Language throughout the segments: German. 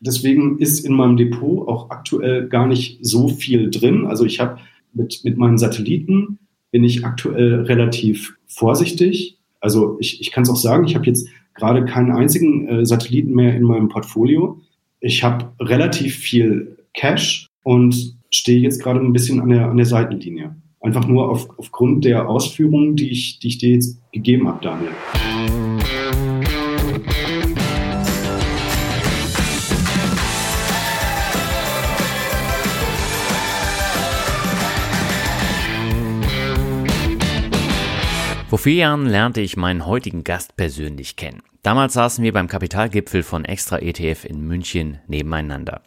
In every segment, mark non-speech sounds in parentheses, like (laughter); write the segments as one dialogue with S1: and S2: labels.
S1: Deswegen ist in meinem Depot auch aktuell gar nicht so viel drin. Also ich habe mit mit meinen Satelliten bin ich aktuell relativ vorsichtig. Also ich, ich kann es auch sagen, ich habe jetzt gerade keinen einzigen äh, Satelliten mehr in meinem Portfolio. Ich habe relativ viel Cash und stehe jetzt gerade ein bisschen an der, an der Seitenlinie. Einfach nur auf, aufgrund der Ausführungen, die ich, die ich dir jetzt gegeben habe, Daniel.
S2: Vor vier Jahren lernte ich meinen heutigen Gast persönlich kennen. Damals saßen wir beim Kapitalgipfel von Extra ETF in München nebeneinander.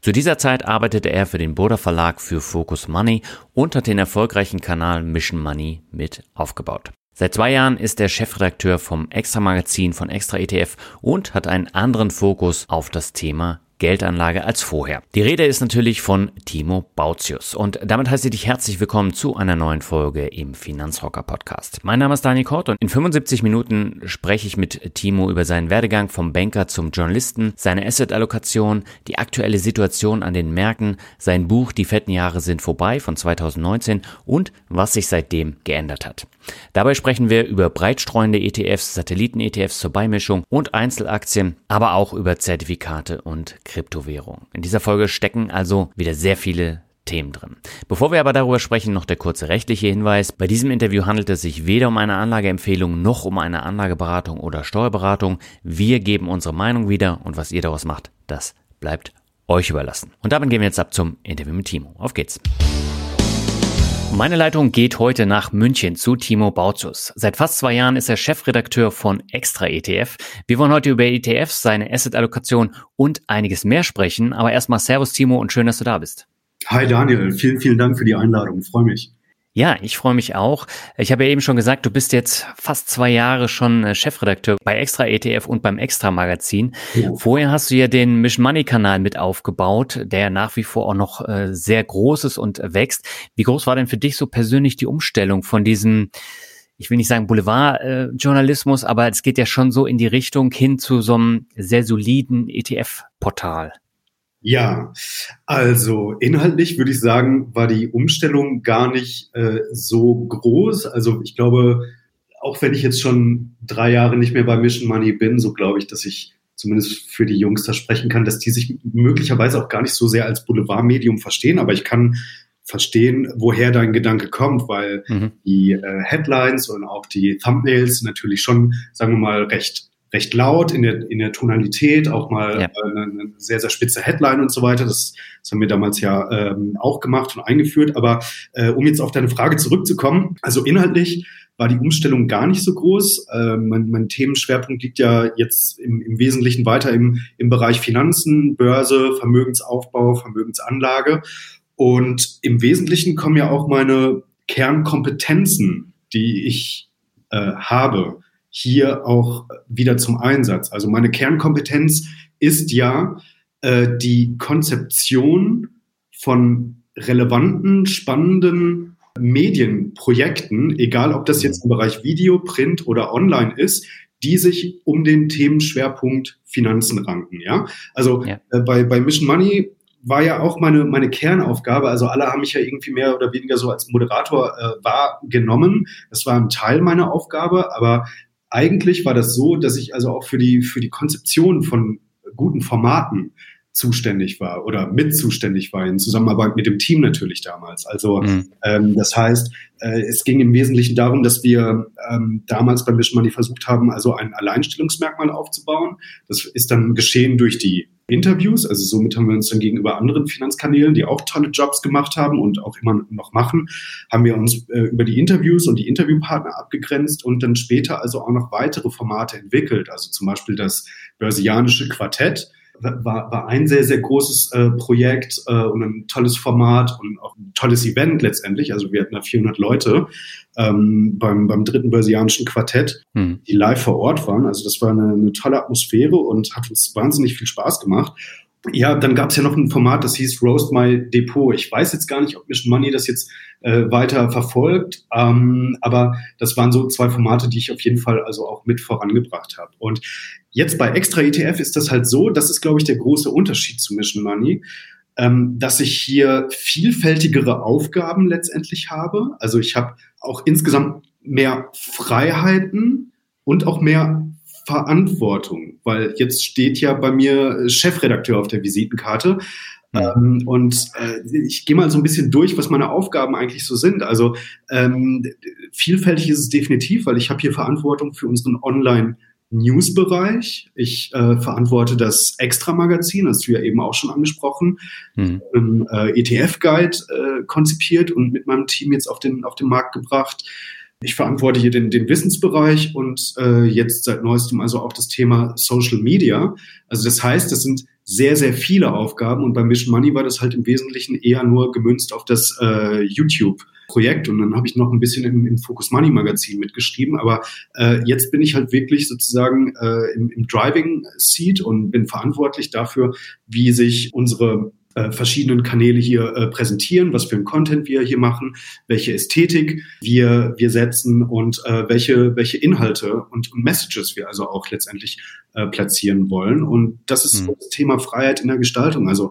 S2: Zu dieser Zeit arbeitete er für den Burda Verlag für Focus Money und hat den erfolgreichen Kanal Mission Money mit aufgebaut. Seit zwei Jahren ist er Chefredakteur vom Extra Magazin von Extra ETF und hat einen anderen Fokus auf das Thema Geldanlage als vorher. Die Rede ist natürlich von Timo Bautius und damit heiße ich dich herzlich willkommen zu einer neuen Folge im Finanzrocker Podcast. Mein Name ist Daniel Kort und in 75 Minuten spreche ich mit Timo über seinen Werdegang vom Banker zum Journalisten, seine Asset-Allokation, die aktuelle Situation an den Märkten, sein Buch Die fetten Jahre sind vorbei von 2019 und was sich seitdem geändert hat. Dabei sprechen wir über breitstreuende ETFs, Satelliten-ETFs zur Beimischung und Einzelaktien, aber auch über Zertifikate und Kryptowährung. In dieser Folge stecken also wieder sehr viele Themen drin. Bevor wir aber darüber sprechen, noch der kurze rechtliche Hinweis. Bei diesem Interview handelt es sich weder um eine Anlageempfehlung noch um eine Anlageberatung oder Steuerberatung. Wir geben unsere Meinung wieder und was ihr daraus macht, das bleibt euch überlassen. Und damit gehen wir jetzt ab zum Interview mit Timo. Auf geht's. Meine Leitung geht heute nach München zu Timo Bautzus. Seit fast zwei Jahren ist er Chefredakteur von Extra ETF. Wir wollen heute über ETFs, seine Asset-Allokation und einiges mehr sprechen. Aber erstmal Servus Timo und schön, dass du da bist.
S1: Hi Daniel, vielen, vielen Dank für die Einladung. Freue mich.
S2: Ja, ich freue mich auch. Ich habe ja eben schon gesagt, du bist jetzt fast zwei Jahre schon äh, Chefredakteur bei Extra ETF und beim Extra Magazin. Ja. Vorher hast du ja den Mission Money Kanal mit aufgebaut, der nach wie vor auch noch äh, sehr groß ist und wächst. Wie groß war denn für dich so persönlich die Umstellung von diesem ich will nicht sagen Boulevardjournalismus, aber es geht ja schon so in die Richtung hin zu so einem sehr soliden ETF-Portal.
S1: Ja, also inhaltlich würde ich sagen, war die Umstellung gar nicht äh, so groß. Also ich glaube, auch wenn ich jetzt schon drei Jahre nicht mehr bei Mission Money bin, so glaube ich, dass ich zumindest für die Jungs da sprechen kann, dass die sich möglicherweise auch gar nicht so sehr als Boulevardmedium verstehen, aber ich kann verstehen, woher dein Gedanke kommt, weil mhm. die äh, Headlines und auch die Thumbnails natürlich schon, sagen wir mal, recht recht laut in der, in der Tonalität, auch mal ja. eine, eine, sehr, sehr spitze Headline und so weiter. Das, das haben wir damals ja ähm, auch gemacht und eingeführt. Aber äh, um jetzt auf deine Frage zurückzukommen, also inhaltlich war die Umstellung gar nicht so groß. Äh, mein, mein Themenschwerpunkt liegt ja jetzt im, im Wesentlichen weiter im, im Bereich Finanzen, Börse, Vermögensaufbau, Vermögensanlage. Und im Wesentlichen kommen ja auch meine Kernkompetenzen, die ich äh, habe hier auch wieder zum Einsatz. Also meine Kernkompetenz ist ja äh, die Konzeption von relevanten, spannenden Medienprojekten, egal ob das jetzt im Bereich Video, Print oder Online ist, die sich um den Themenschwerpunkt Finanzen ranken. Ja, also ja. Äh, bei, bei Mission Money war ja auch meine, meine Kernaufgabe. Also alle haben mich ja irgendwie mehr oder weniger so als Moderator äh, wahrgenommen. Das war ein Teil meiner Aufgabe, aber eigentlich war das so, dass ich also auch für die, für die Konzeption von guten Formaten zuständig war oder mit zuständig war, in Zusammenarbeit mit dem Team natürlich damals. Also mhm. ähm, das heißt, äh, es ging im Wesentlichen darum, dass wir ähm, damals bei Mission Money versucht haben, also ein Alleinstellungsmerkmal aufzubauen. Das ist dann geschehen durch die Interviews. Also somit haben wir uns dann gegenüber anderen Finanzkanälen, die auch tolle Jobs gemacht haben und auch immer noch machen, haben wir uns äh, über die Interviews und die Interviewpartner abgegrenzt und dann später also auch noch weitere Formate entwickelt. Also zum Beispiel das Börsianische Quartett war, war ein sehr, sehr großes äh, Projekt äh, und ein tolles Format und auch ein tolles Event letztendlich. Also wir hatten da 400 Leute ähm, beim, beim dritten Börsianischen Quartett, hm. die live vor Ort waren. Also das war eine, eine tolle Atmosphäre und hat uns wahnsinnig viel Spaß gemacht. Ja, dann gab es ja noch ein Format, das hieß Roast My Depot. Ich weiß jetzt gar nicht, ob Mission Money das jetzt äh, weiter verfolgt, ähm, aber das waren so zwei Formate, die ich auf jeden Fall also auch mit vorangebracht habe. Und jetzt bei Extra ETF ist das halt so, das ist, glaube ich, der große Unterschied zu Mission Money, ähm, dass ich hier vielfältigere Aufgaben letztendlich habe. Also ich habe auch insgesamt mehr Freiheiten und auch mehr Verantwortung, weil jetzt steht ja bei mir Chefredakteur auf der Visitenkarte. Ja. Ähm, und äh, ich gehe mal so ein bisschen durch, was meine Aufgaben eigentlich so sind. Also ähm, vielfältig ist es definitiv, weil ich habe hier Verantwortung für unseren Online- News-Bereich. Ich äh, verantworte das Extra-Magazin, hast du ja eben auch schon angesprochen, mhm. im äh, ETF-Guide äh, konzipiert und mit meinem Team jetzt auf den, auf den Markt gebracht. Ich verantworte hier den, den Wissensbereich und äh, jetzt seit neuestem also auch das Thema Social Media. Also das heißt, das sind sehr, sehr viele Aufgaben und bei Mission Money war das halt im Wesentlichen eher nur gemünzt auf das äh, YouTube-Projekt und dann habe ich noch ein bisschen im, im Focus Money Magazin mitgeschrieben, aber äh, jetzt bin ich halt wirklich sozusagen äh, im, im Driving Seat und bin verantwortlich dafür, wie sich unsere äh, verschiedenen Kanäle hier äh, präsentieren, was für ein Content wir hier machen, welche Ästhetik wir, wir setzen und äh, welche, welche Inhalte und, Messages wir also auch letztendlich äh, platzieren wollen. Und das ist mhm. das Thema Freiheit in der Gestaltung. Also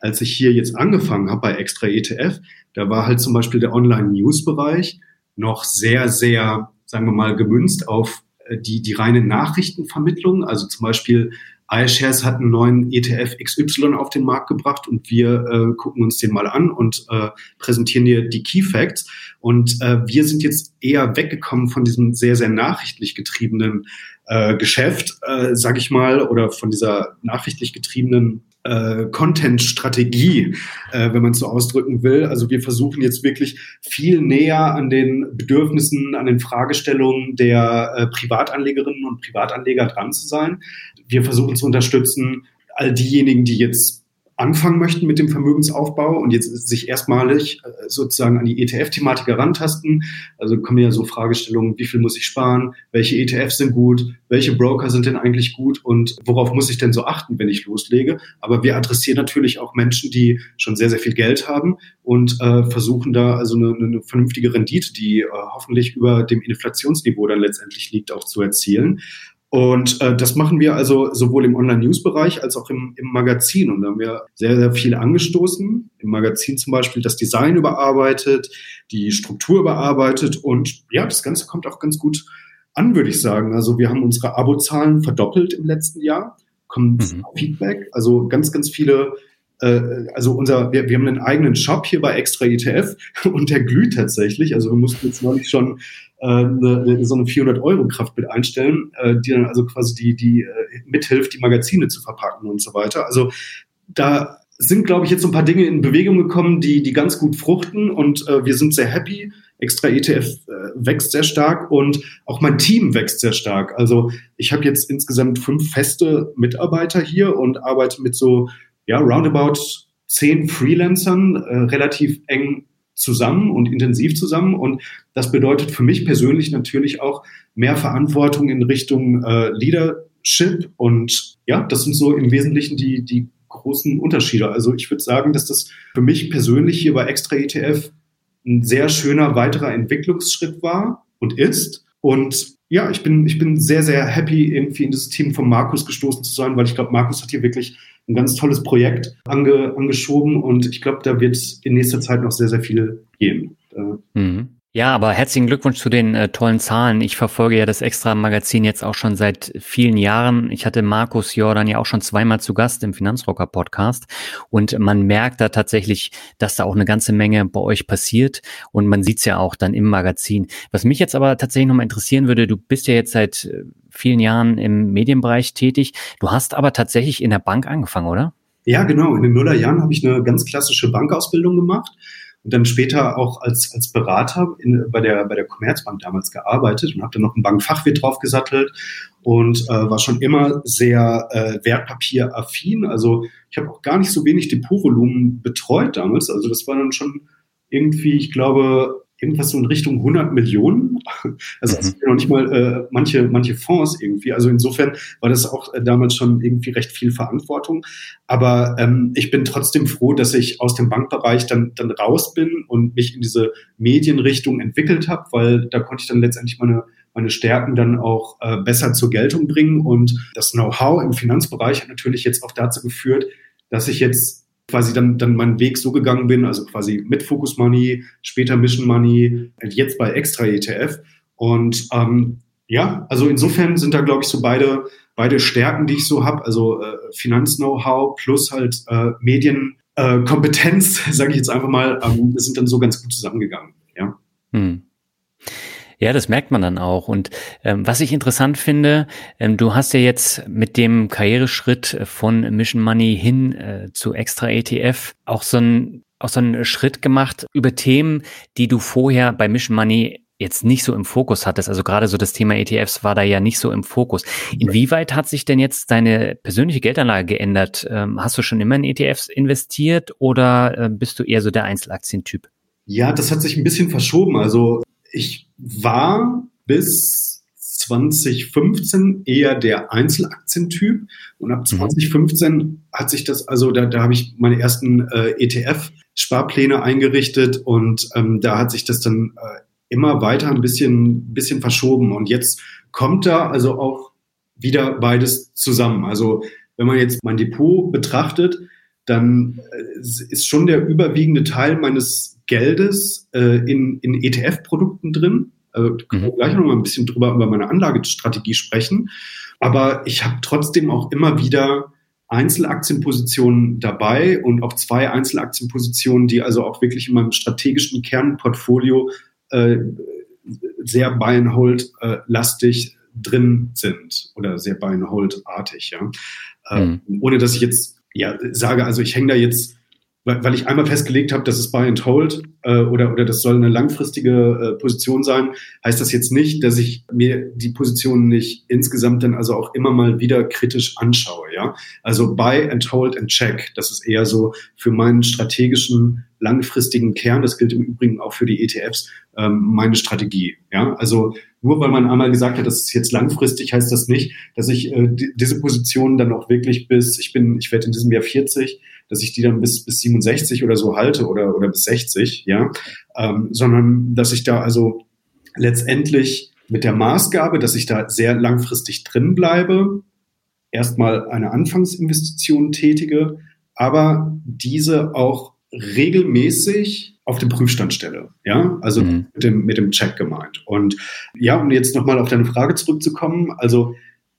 S1: als ich hier jetzt angefangen habe bei Extra ETF, da war halt zum Beispiel der Online-News-Bereich noch sehr, sehr, sagen wir mal, gemünzt auf äh, die, die reine Nachrichtenvermittlung. Also zum Beispiel iShares hat einen neuen ETF XY auf den Markt gebracht und wir äh, gucken uns den mal an und äh, präsentieren dir die Key Facts. Und äh, wir sind jetzt eher weggekommen von diesem sehr, sehr nachrichtlich getriebenen äh, Geschäft, äh, sag ich mal, oder von dieser nachrichtlich getriebenen äh, Content-Strategie, äh, wenn man so ausdrücken will. Also wir versuchen jetzt wirklich viel näher an den Bedürfnissen, an den Fragestellungen der äh, Privatanlegerinnen und Privatanleger dran zu sein. Wir versuchen zu unterstützen all diejenigen, die jetzt anfangen möchten mit dem Vermögensaufbau und jetzt sich erstmalig äh, sozusagen an die ETF-Thematik herantasten. Also kommen ja so Fragestellungen, wie viel muss ich sparen, welche ETFs sind gut, welche Broker sind denn eigentlich gut und worauf muss ich denn so achten, wenn ich loslege. Aber wir adressieren natürlich auch Menschen, die schon sehr, sehr viel Geld haben und äh, versuchen da also eine, eine vernünftige Rendite, die äh, hoffentlich über dem Inflationsniveau dann letztendlich liegt, auch zu erzielen. Und äh, das machen wir also sowohl im Online-News-Bereich als auch im, im Magazin. Und da haben wir sehr, sehr viel angestoßen. Im Magazin zum Beispiel das Design überarbeitet, die Struktur überarbeitet. Und ja, das Ganze kommt auch ganz gut an, würde ich sagen. Also wir haben unsere Abozahlen verdoppelt im letzten Jahr, kommt mhm. Feedback. Also ganz, ganz viele äh, also unser, wir, wir haben einen eigenen Shop hier bei Extra ETF (laughs) und der glüht tatsächlich. Also wir mussten jetzt neulich schon eine, so eine 400 Euro Kraftbild einstellen, äh, die dann also quasi die, die äh, mithilft, die Magazine zu verpacken und so weiter. Also da sind, glaube ich, jetzt so ein paar Dinge in Bewegung gekommen, die, die ganz gut fruchten und äh, wir sind sehr happy. Extra ETF äh, wächst sehr stark und auch mein Team wächst sehr stark. Also ich habe jetzt insgesamt fünf feste Mitarbeiter hier und arbeite mit so ja, roundabout zehn Freelancern äh, relativ eng zusammen und intensiv zusammen. Und das bedeutet für mich persönlich natürlich auch mehr Verantwortung in Richtung äh, Leadership. Und ja, das sind so im Wesentlichen die, die großen Unterschiede. Also ich würde sagen, dass das für mich persönlich hier bei Extra ETF ein sehr schöner weiterer Entwicklungsschritt war und ist. Und ja, ich bin, ich bin sehr, sehr happy, irgendwie in das Team von Markus gestoßen zu sein, weil ich glaube, Markus hat hier wirklich ein ganz tolles Projekt ange, angeschoben und ich glaube, da wird in nächster Zeit noch sehr, sehr viel geben.
S2: Mhm. Ja, aber herzlichen Glückwunsch zu den äh, tollen Zahlen. Ich verfolge ja das Extra-Magazin jetzt auch schon seit vielen Jahren. Ich hatte Markus Jordan ja auch schon zweimal zu Gast im Finanzrocker-Podcast und man merkt da tatsächlich, dass da auch eine ganze Menge bei euch passiert und man sieht's ja auch dann im Magazin. Was mich jetzt aber tatsächlich nochmal interessieren würde, du bist ja jetzt seit äh, vielen Jahren im Medienbereich tätig. Du hast aber tatsächlich in der Bank angefangen, oder?
S1: Ja, genau. In den Nullerjahren habe ich eine ganz klassische Bankausbildung gemacht und dann später auch als, als Berater in, bei, der, bei der Commerzbank damals gearbeitet und habe dann noch einen Bankfachwirt draufgesattelt und äh, war schon immer sehr äh, wertpapieraffin. Also ich habe auch gar nicht so wenig Depotvolumen betreut damals. Also das war dann schon irgendwie, ich glaube, irgendwas so in Richtung 100 Millionen. Also mhm. noch nicht mal äh, manche, manche Fonds irgendwie. Also insofern war das auch äh, damals schon irgendwie recht viel Verantwortung. Aber ähm, ich bin trotzdem froh, dass ich aus dem Bankbereich dann, dann raus bin und mich in diese Medienrichtung entwickelt habe, weil da konnte ich dann letztendlich meine meine Stärken dann auch äh, besser zur Geltung bringen. Und das Know-how im Finanzbereich hat natürlich jetzt auch dazu geführt, dass ich jetzt quasi dann, dann meinen Weg so gegangen bin, also quasi mit Focus Money, später Mission Money, jetzt bei Extra ETF. Und ähm, ja, also insofern sind da, glaube ich, so beide, beide Stärken, die ich so habe, also äh, Finanz-Know-how plus halt äh, Medienkompetenz, äh, (laughs) sage ich jetzt einfach mal, ähm, sind dann so ganz gut zusammengegangen. Ja. Hm.
S2: Ja, das merkt man dann auch. Und ähm, was ich interessant finde, ähm, du hast ja jetzt mit dem Karriereschritt von Mission Money hin äh, zu Extra ETF auch so ein auch so einen Schritt gemacht über Themen, die du vorher bei Mission Money jetzt nicht so im Fokus hattest. Also gerade so das Thema ETFs war da ja nicht so im Fokus. Inwieweit hat sich denn jetzt deine persönliche Geldanlage geändert? Ähm, hast du schon immer in ETFs investiert oder äh, bist du eher so der Einzelaktientyp?
S1: Ja, das hat sich ein bisschen verschoben. Also ich war bis 2015 eher der Einzelaktientyp und ab 2015 mhm. hat sich das, also da, da habe ich meine ersten äh, ETF-Sparpläne eingerichtet und ähm, da hat sich das dann äh, immer weiter ein bisschen, bisschen verschoben und jetzt kommt da also auch wieder beides zusammen. Also wenn man jetzt mein Depot betrachtet, dann äh, ist schon der überwiegende Teil meines Geldes äh, in, in ETF-Produkten drin. Also können wir mhm. gleich noch mal ein bisschen drüber über meine Anlagestrategie sprechen. Aber ich habe trotzdem auch immer wieder Einzelaktienpositionen dabei und auch zwei Einzelaktienpositionen, die also auch wirklich in meinem strategischen Kernportfolio äh, sehr Buy and Hold äh, lastig drin sind oder sehr Buy and Hold artig, ja. Äh, mhm. Ohne dass ich jetzt ja sage, also ich hänge da jetzt weil, weil ich einmal festgelegt habe, dass es Buy and Hold äh, oder, oder das soll eine langfristige äh, Position sein, heißt das jetzt nicht, dass ich mir die Position nicht insgesamt dann also auch immer mal wieder kritisch anschaue. Ja, Also Buy and Hold and Check, das ist eher so für meinen strategischen langfristigen Kern, das gilt im Übrigen auch für die ETFs, ähm, meine Strategie. Ja, also nur weil man einmal gesagt hat, das ist jetzt langfristig, heißt das nicht, dass ich äh, diese Position dann auch wirklich bis, ich bin, ich werde in diesem Jahr 40, dass ich die dann bis, bis 67 oder so halte oder, oder bis 60, ja, ähm, sondern dass ich da also letztendlich mit der Maßgabe, dass ich da sehr langfristig drin bleibe, erstmal eine Anfangsinvestition tätige, aber diese auch regelmäßig auf den Prüfstand stelle. Ja, also mhm. mit, dem, mit dem Check gemeint. Und ja, um jetzt nochmal auf deine Frage zurückzukommen, also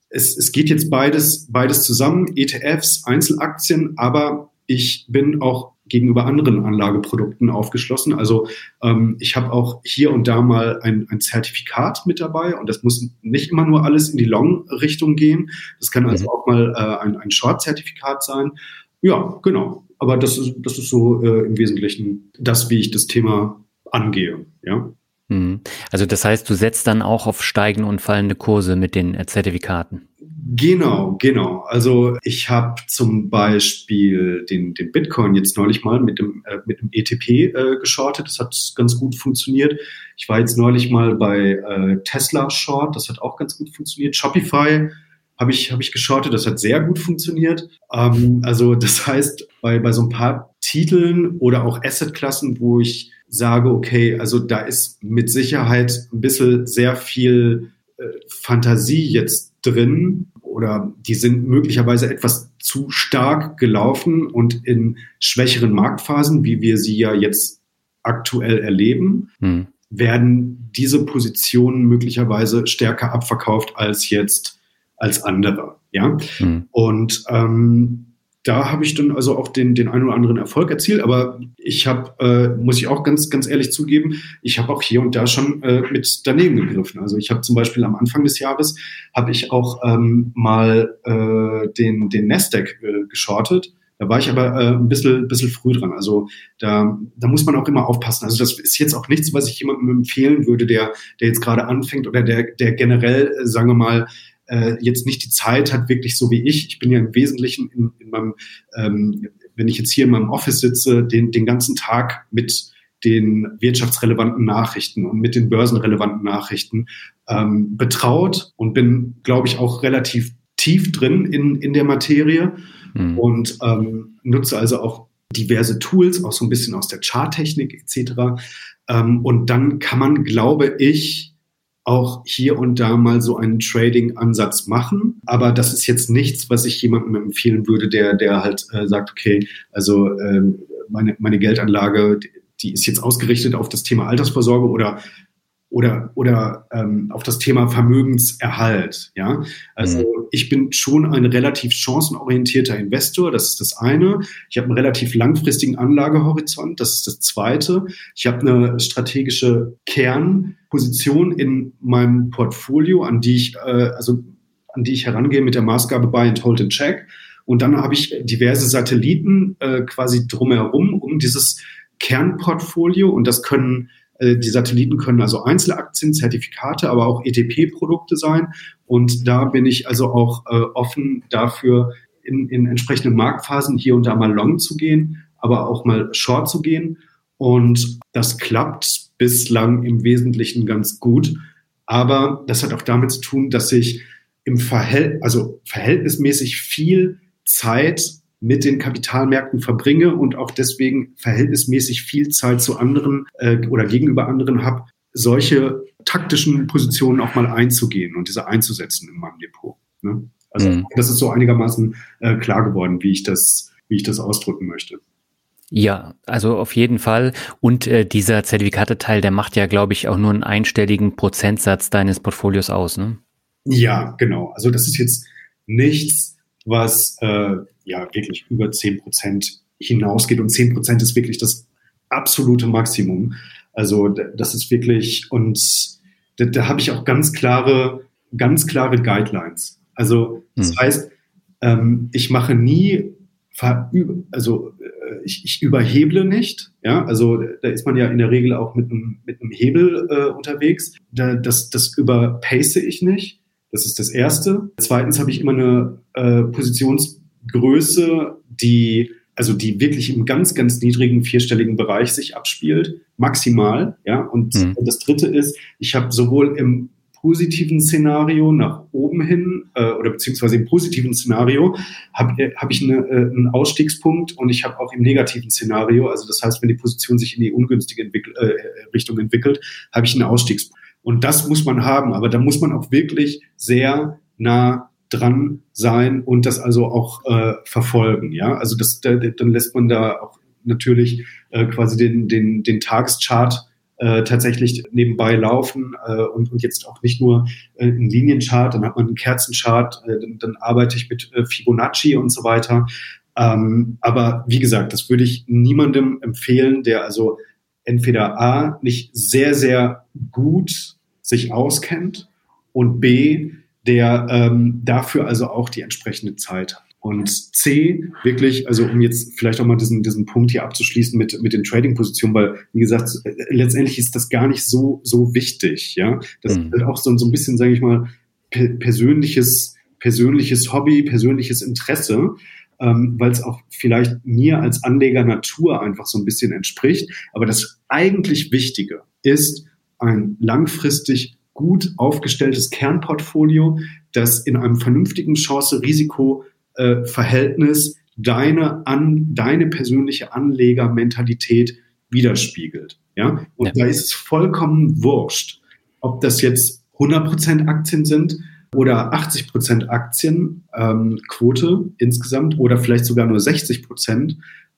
S1: es, es geht jetzt beides, beides zusammen, ETFs, Einzelaktien, aber ich bin auch gegenüber anderen Anlageprodukten aufgeschlossen. Also ähm, ich habe auch hier und da mal ein, ein Zertifikat mit dabei und das muss nicht immer nur alles in die Long-Richtung gehen. Das kann also mhm. auch mal äh, ein, ein Short-Zertifikat sein. Ja, genau. Aber das ist, das ist so äh, im Wesentlichen das, wie ich das Thema angehe. Ja.
S2: Mhm. Also das heißt, du setzt dann auch auf steigende und fallende Kurse mit den äh, Zertifikaten.
S1: Genau, genau. Also ich habe zum Beispiel den, den Bitcoin jetzt neulich mal mit dem, äh, mit dem ETP äh, geschortet. Das hat ganz gut funktioniert. Ich war jetzt neulich mal bei äh, Tesla Short. Das hat auch ganz gut funktioniert. Shopify habe ich, hab ich geschortet. Das hat sehr gut funktioniert. Ähm, also das heißt, bei, bei so ein paar Titeln oder auch Assetklassen, wo ich sage, okay, also da ist mit Sicherheit ein bisschen sehr viel äh, Fantasie jetzt drin oder die sind möglicherweise etwas zu stark gelaufen und in schwächeren Marktphasen, wie wir sie ja jetzt aktuell erleben, hm. werden diese Positionen möglicherweise stärker abverkauft als jetzt als andere. Ja, mhm. und ähm, da habe ich dann also auch den, den einen oder anderen Erfolg erzielt. Aber ich habe, äh, muss ich auch ganz, ganz ehrlich zugeben, ich habe auch hier und da schon äh, mit daneben gegriffen. Also ich habe zum Beispiel am Anfang des Jahres habe ich auch ähm, mal äh, den, den Nasdaq äh, geschortet. Da war ich aber äh, ein bisschen, bisschen früh dran. Also da, da muss man auch immer aufpassen. Also das ist jetzt auch nichts, was ich jemandem empfehlen würde, der, der jetzt gerade anfängt oder der, der generell, äh, sagen wir mal, äh, jetzt nicht die Zeit hat, wirklich so wie ich. Ich bin ja im Wesentlichen in, in meinem, ähm, wenn ich jetzt hier in meinem Office sitze, den, den ganzen Tag mit den wirtschaftsrelevanten Nachrichten und mit den börsenrelevanten Nachrichten ähm, betraut und bin, glaube ich, auch relativ tief drin in, in der Materie mhm. und ähm, nutze also auch diverse Tools, auch so ein bisschen aus der Charttechnik etc. Ähm, und dann kann man, glaube ich, auch hier und da mal so einen Trading-Ansatz machen. Aber das ist jetzt nichts, was ich jemandem empfehlen würde, der, der halt äh, sagt, okay, also ähm, meine, meine Geldanlage, die ist jetzt ausgerichtet auf das Thema Altersvorsorge oder oder, oder ähm, auf das Thema Vermögenserhalt. Ja, also mhm. ich bin schon ein relativ chancenorientierter Investor. Das ist das eine. Ich habe einen relativ langfristigen Anlagehorizont. Das ist das zweite. Ich habe eine strategische Kernposition in meinem Portfolio, an die ich äh, also an die ich herangehe mit der Maßgabe Buy and Hold and Check. Und dann habe ich diverse Satelliten äh, quasi drumherum um dieses Kernportfolio. Und das können die Satelliten können also Einzelaktien, Zertifikate, aber auch ETP-Produkte sein. Und da bin ich also auch äh, offen dafür, in, in entsprechenden Marktphasen hier und da mal long zu gehen, aber auch mal short zu gehen. Und das klappt bislang im Wesentlichen ganz gut. Aber das hat auch damit zu tun, dass ich im Verhält also verhältnismäßig viel Zeit mit den Kapitalmärkten verbringe und auch deswegen verhältnismäßig viel Zeit zu anderen äh, oder gegenüber anderen habe, solche taktischen Positionen auch mal einzugehen und diese einzusetzen in meinem Depot. Ne? Also mhm. das ist so einigermaßen äh, klar geworden, wie ich das, wie ich das ausdrücken möchte.
S2: Ja, also auf jeden Fall. Und äh, dieser Zertifikateteil, der macht ja, glaube ich, auch nur einen einstelligen Prozentsatz deines Portfolios aus, ne?
S1: Ja, genau. Also das ist jetzt nichts, was äh, ja wirklich über zehn Prozent hinausgeht. Und zehn Prozent ist wirklich das absolute Maximum. Also das ist wirklich, und da, da habe ich auch ganz klare, ganz klare Guidelines. Also das hm. heißt, ähm, ich mache nie, also äh, ich, ich überheble nicht. Ja, also da ist man ja in der Regel auch mit einem, mit einem Hebel äh, unterwegs. Da, das, das überpace ich nicht. Das ist das Erste. Zweitens habe ich immer eine äh, Positions Größe, die also die wirklich im ganz, ganz niedrigen vierstelligen Bereich sich abspielt, maximal. Ja, und mhm. das Dritte ist, ich habe sowohl im positiven Szenario nach oben hin äh, oder beziehungsweise im positiven Szenario habe äh, hab ich eine, äh, einen Ausstiegspunkt und ich habe auch im negativen Szenario, also das heißt, wenn die Position sich in die ungünstige Entwickl äh, Richtung entwickelt, habe ich einen Ausstiegspunkt. Und das muss man haben, aber da muss man auch wirklich sehr nah dran sein und das also auch äh, verfolgen. Ja, also das, da, dann lässt man da auch natürlich äh, quasi den, den, den Tageschart äh, tatsächlich nebenbei laufen äh, und, und jetzt auch nicht nur äh, einen Linienchart, dann hat man einen Kerzenchart, äh, dann, dann arbeite ich mit äh, Fibonacci und so weiter. Ähm, aber wie gesagt, das würde ich niemandem empfehlen, der also entweder A, nicht sehr, sehr gut sich auskennt und B, der ähm, dafür also auch die entsprechende Zeit hat. Und C, wirklich, also um jetzt vielleicht auch mal diesen, diesen Punkt hier abzuschließen mit, mit den Trading-Positionen, weil, wie gesagt, letztendlich ist das gar nicht so, so wichtig, ja. Das mhm. ist halt auch so, so ein bisschen, sage ich mal, persönliches, persönliches Hobby, persönliches Interesse, ähm, weil es auch vielleicht mir als Anleger Natur einfach so ein bisschen entspricht. Aber das eigentlich Wichtige ist, ein langfristig gut aufgestelltes Kernportfolio, das in einem vernünftigen Chance-Risiko-Verhältnis deine, an, deine persönliche Anlegermentalität widerspiegelt. Ja? Und ja. da ist es vollkommen wurscht, ob das jetzt 100% Aktien sind oder 80% Aktienquote ähm, insgesamt oder vielleicht sogar nur 60%.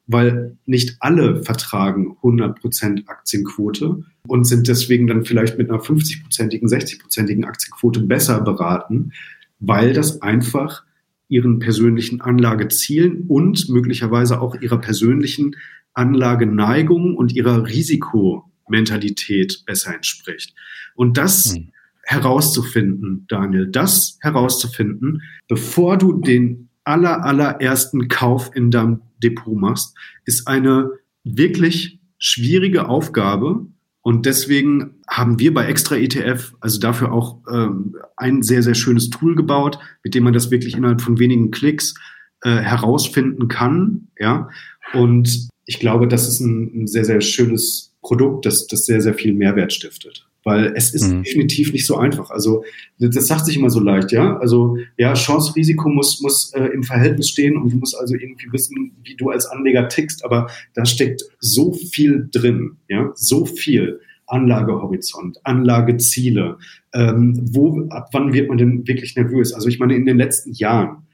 S1: Weil nicht alle vertragen 100% Aktienquote und sind deswegen dann vielleicht mit einer 50-prozentigen, 60-prozentigen Aktienquote besser beraten, weil das einfach ihren persönlichen Anlagezielen und möglicherweise auch ihrer persönlichen Anlageneigung und ihrer Risikomentalität besser entspricht. Und das hm. herauszufinden, Daniel, das herauszufinden, bevor du den aller, allerersten Kauf in deinem Depot machst, ist eine wirklich schwierige Aufgabe. Und deswegen haben wir bei Extra ETF also dafür auch ähm, ein sehr, sehr schönes Tool gebaut, mit dem man das wirklich innerhalb von wenigen Klicks äh, herausfinden kann. Ja, und ich glaube, das ist ein, ein sehr, sehr schönes Produkt, das, das sehr, sehr viel Mehrwert stiftet weil es ist mhm. definitiv nicht so einfach. Also das sagt sich immer so leicht, ja. Also ja, Chance-Risiko muss muss äh, im Verhältnis stehen und du musst also irgendwie wissen, wie du als Anleger tickst. Aber da steckt so viel drin, ja, so viel. Anlagehorizont, Anlageziele, ähm, wo, ab wann wird man denn wirklich nervös? Also ich meine, in den letzten Jahren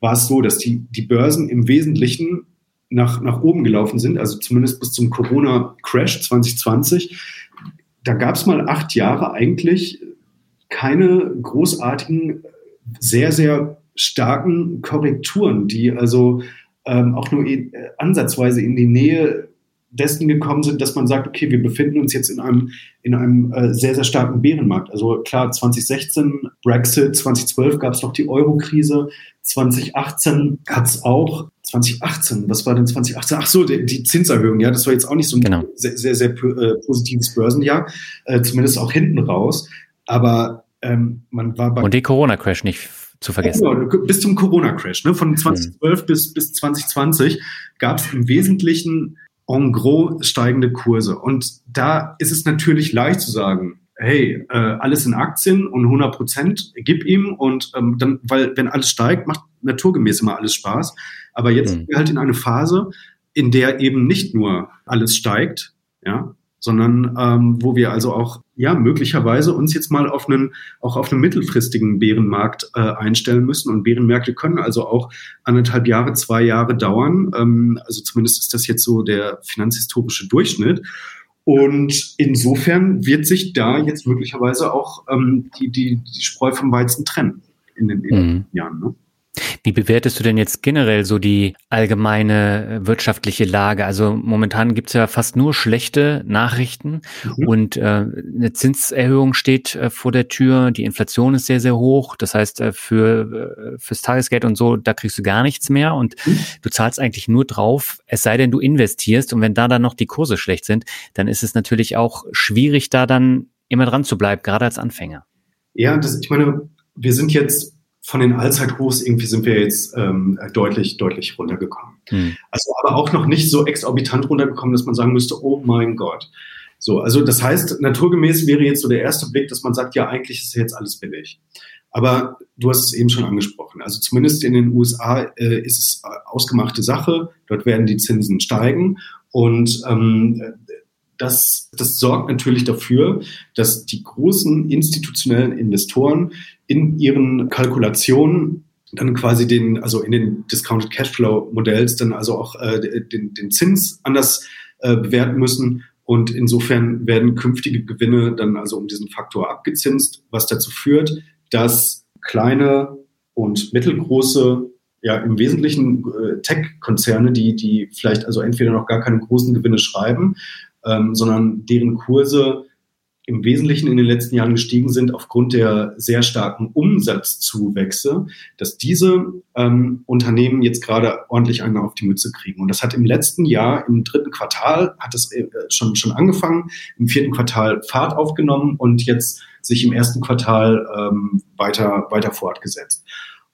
S1: war es so, dass die, die Börsen im Wesentlichen nach, nach oben gelaufen sind, also zumindest bis zum Corona-Crash 2020 da gab es mal acht Jahre eigentlich keine großartigen, sehr, sehr starken Korrekturen, die also ähm, auch nur äh, ansatzweise in die Nähe dessen gekommen sind, dass man sagt, okay, wir befinden uns jetzt in einem, in einem äh, sehr, sehr starken Bärenmarkt. Also klar, 2016 Brexit, 2012 gab es noch die Euro-Krise, 2018 hat es auch, 2018, was war denn 2018? Ach so, die, die, Zinserhöhung, ja, das war jetzt auch nicht so ein genau. sehr, sehr, sehr äh, positives Börsenjahr, äh, zumindest auch hinten raus. Aber ähm, man war bei...
S2: Und den Corona-Crash nicht zu vergessen.
S1: Genau, bis zum Corona-Crash, ne? von 2012 mhm. bis, bis 2020 gab es im Wesentlichen en gros steigende Kurse. Und da ist es natürlich leicht zu sagen, hey, äh, alles in Aktien und 100 Prozent, gib ihm und ähm, dann, weil wenn alles steigt, macht naturgemäß immer alles Spaß. Aber jetzt mhm. sind wir halt in eine Phase, in der eben nicht nur alles steigt, ja, sondern ähm, wo wir also auch ja möglicherweise uns jetzt mal auf einen auch auf einen mittelfristigen Bärenmarkt äh, einstellen müssen und Bärenmärkte können also auch anderthalb Jahre, zwei Jahre dauern. Ähm, also zumindest ist das jetzt so der finanzhistorische Durchschnitt. Und insofern wird sich da jetzt möglicherweise auch ähm, die, die, die Spreu vom Weizen trennen in den, in den mhm. Jahren. Ne?
S2: Wie bewertest du denn jetzt generell so die allgemeine äh, wirtschaftliche Lage? Also momentan gibt's ja fast nur schlechte Nachrichten mhm. und äh, eine Zinserhöhung steht äh, vor der Tür. Die Inflation ist sehr, sehr hoch. Das heißt, äh, für äh, fürs Tagesgeld und so, da kriegst du gar nichts mehr und mhm. du zahlst eigentlich nur drauf, es sei denn, du investierst. Und wenn da dann noch die Kurse schlecht sind, dann ist es natürlich auch schwierig, da dann immer dran zu bleiben, gerade als Anfänger.
S1: Ja, das, ich meine, wir sind jetzt von den Allzeithochs irgendwie sind wir jetzt ähm, deutlich, deutlich runtergekommen. Hm. Also aber auch noch nicht so exorbitant runtergekommen, dass man sagen müsste, oh mein Gott. So, also das heißt, naturgemäß wäre jetzt so der erste Blick, dass man sagt, ja, eigentlich ist jetzt alles billig. Aber du hast es eben schon angesprochen. Also zumindest in den USA äh, ist es äh, ausgemachte Sache. Dort werden die Zinsen steigen. Und ähm, das, das sorgt natürlich dafür, dass die großen institutionellen Investoren in ihren Kalkulationen dann quasi den, also in den Discounted Cashflow Modells dann also auch äh, den, den Zins anders äh, bewerten müssen. Und insofern werden künftige Gewinne dann also um diesen Faktor abgezinst, was dazu führt, dass kleine und mittelgroße, ja im Wesentlichen äh, Tech-Konzerne, die, die vielleicht also entweder noch gar keine großen Gewinne schreiben ähm, sondern deren Kurse im Wesentlichen in den letzten Jahren gestiegen sind aufgrund der sehr starken Umsatzzuwächse, dass diese ähm, Unternehmen jetzt gerade ordentlich eine auf die Mütze kriegen. Und das hat im letzten Jahr, im dritten Quartal, hat es äh, schon, schon angefangen, im vierten Quartal Fahrt aufgenommen und jetzt sich im ersten Quartal ähm, weiter, weiter fortgesetzt.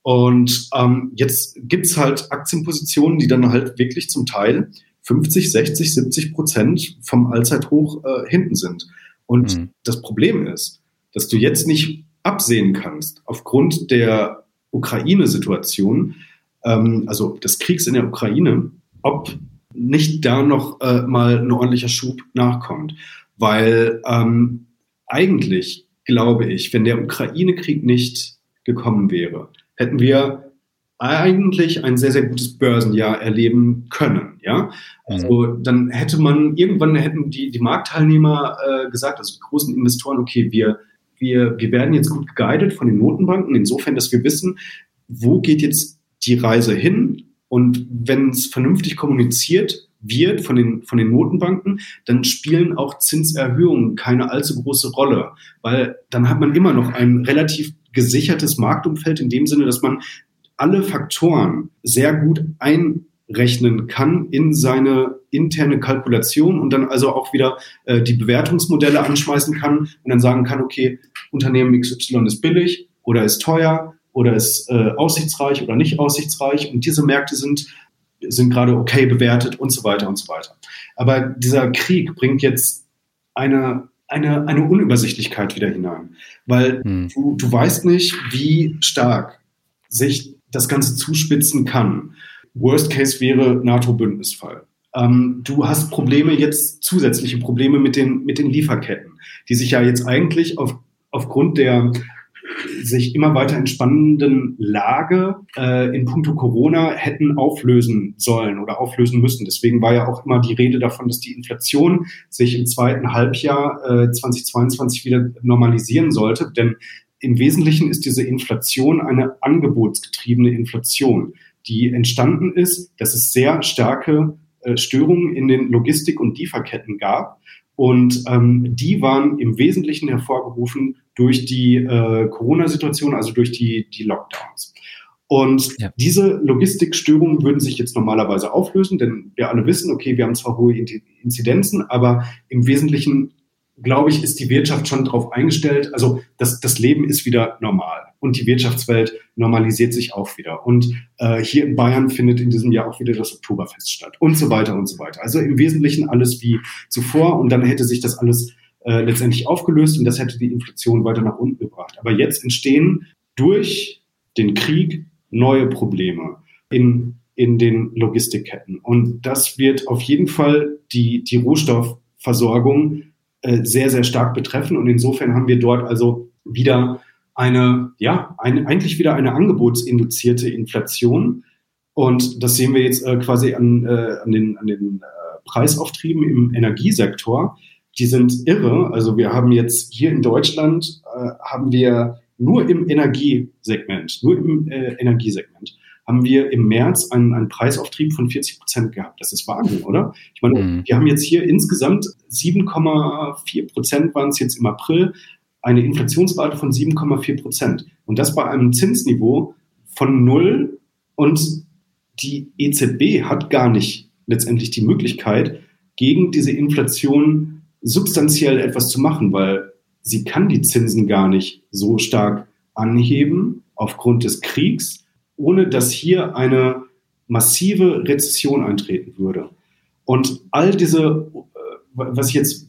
S1: Und ähm, jetzt gibt's halt Aktienpositionen, die dann halt wirklich zum Teil 50, 60, 70 Prozent vom Allzeithoch äh, hinten sind. Und mhm. das Problem ist, dass du jetzt nicht absehen kannst, aufgrund der Ukraine-Situation, ähm, also des Kriegs in der Ukraine, ob nicht da noch äh, mal ein ordentlicher Schub nachkommt. Weil ähm, eigentlich glaube ich, wenn der Ukraine-Krieg nicht gekommen wäre, hätten wir eigentlich ein sehr, sehr gutes Börsenjahr erleben können. Ja, also dann hätte man irgendwann hätten die, die Marktteilnehmer äh, gesagt, also die großen Investoren, okay, wir, wir, wir werden jetzt gut geguided von den Notenbanken, insofern, dass wir wissen, wo geht jetzt die Reise hin? Und wenn es vernünftig kommuniziert wird von den, von den Notenbanken, dann spielen auch Zinserhöhungen keine allzu große Rolle, weil dann hat man immer noch ein relativ gesichertes Marktumfeld in dem Sinne, dass man alle Faktoren sehr gut einrechnen kann in seine interne Kalkulation und dann also auch wieder äh, die Bewertungsmodelle anschmeißen kann und dann sagen kann, okay, Unternehmen XY ist billig oder ist teuer oder ist äh, aussichtsreich oder nicht aussichtsreich und diese Märkte sind sind gerade okay bewertet und so weiter und so weiter. Aber dieser Krieg bringt jetzt eine eine, eine Unübersichtlichkeit wieder hinein, weil hm. du, du weißt nicht, wie stark sich das Ganze zuspitzen kann. Worst Case wäre NATO-Bündnisfall. Ähm, du hast Probleme jetzt, zusätzliche Probleme mit den, mit den Lieferketten, die sich ja jetzt eigentlich auf, aufgrund der sich immer weiter entspannenden Lage äh, in puncto Corona hätten auflösen sollen oder auflösen müssen. Deswegen war ja auch immer die Rede davon, dass die Inflation sich im zweiten Halbjahr äh, 2022 wieder normalisieren sollte. Denn im Wesentlichen ist diese Inflation eine angebotsgetriebene Inflation, die entstanden ist, dass es sehr starke äh, Störungen in den Logistik- und Lieferketten gab. Und ähm, die waren im Wesentlichen hervorgerufen durch die äh, Corona-Situation, also durch die, die Lockdowns. Und ja. diese Logistikstörungen würden sich jetzt normalerweise auflösen, denn wir alle wissen, okay, wir haben zwar hohe Inzidenzen, aber im Wesentlichen glaube ich, ist die Wirtschaft schon darauf eingestellt. Also das, das Leben ist wieder normal und die Wirtschaftswelt normalisiert sich auch wieder. Und äh, hier in Bayern findet in diesem Jahr auch wieder das Oktoberfest statt und so weiter und so weiter. Also im Wesentlichen alles wie zuvor und dann hätte sich das alles äh, letztendlich aufgelöst und das hätte die Inflation weiter nach unten gebracht. Aber jetzt entstehen durch den Krieg neue Probleme in, in den Logistikketten. Und das wird auf jeden Fall die, die Rohstoffversorgung sehr, sehr stark betreffen. Und insofern haben wir dort also wieder eine, ja, eine, eigentlich wieder eine angebotsinduzierte Inflation. Und das sehen wir jetzt äh, quasi an, äh, an den, an den äh, Preisauftrieben im Energiesektor. Die sind irre. Also wir haben jetzt hier in Deutschland, äh, haben wir nur im Energiesegment, nur im äh, Energiesegment, haben wir im März einen, einen Preisauftrieb von 40 Prozent gehabt. Das ist Wahnsinn, oder? Ich meine, mhm. wir haben jetzt hier insgesamt 7,4 Prozent waren es jetzt im April, eine Inflationsrate von 7,4 Prozent. Und das bei einem Zinsniveau von null und die EZB hat gar nicht letztendlich die Möglichkeit, gegen diese Inflation substanziell etwas zu machen, weil sie kann die Zinsen gar nicht so stark anheben aufgrund des Kriegs ohne dass hier eine massive Rezession eintreten würde. Und all diese, äh, was ich jetzt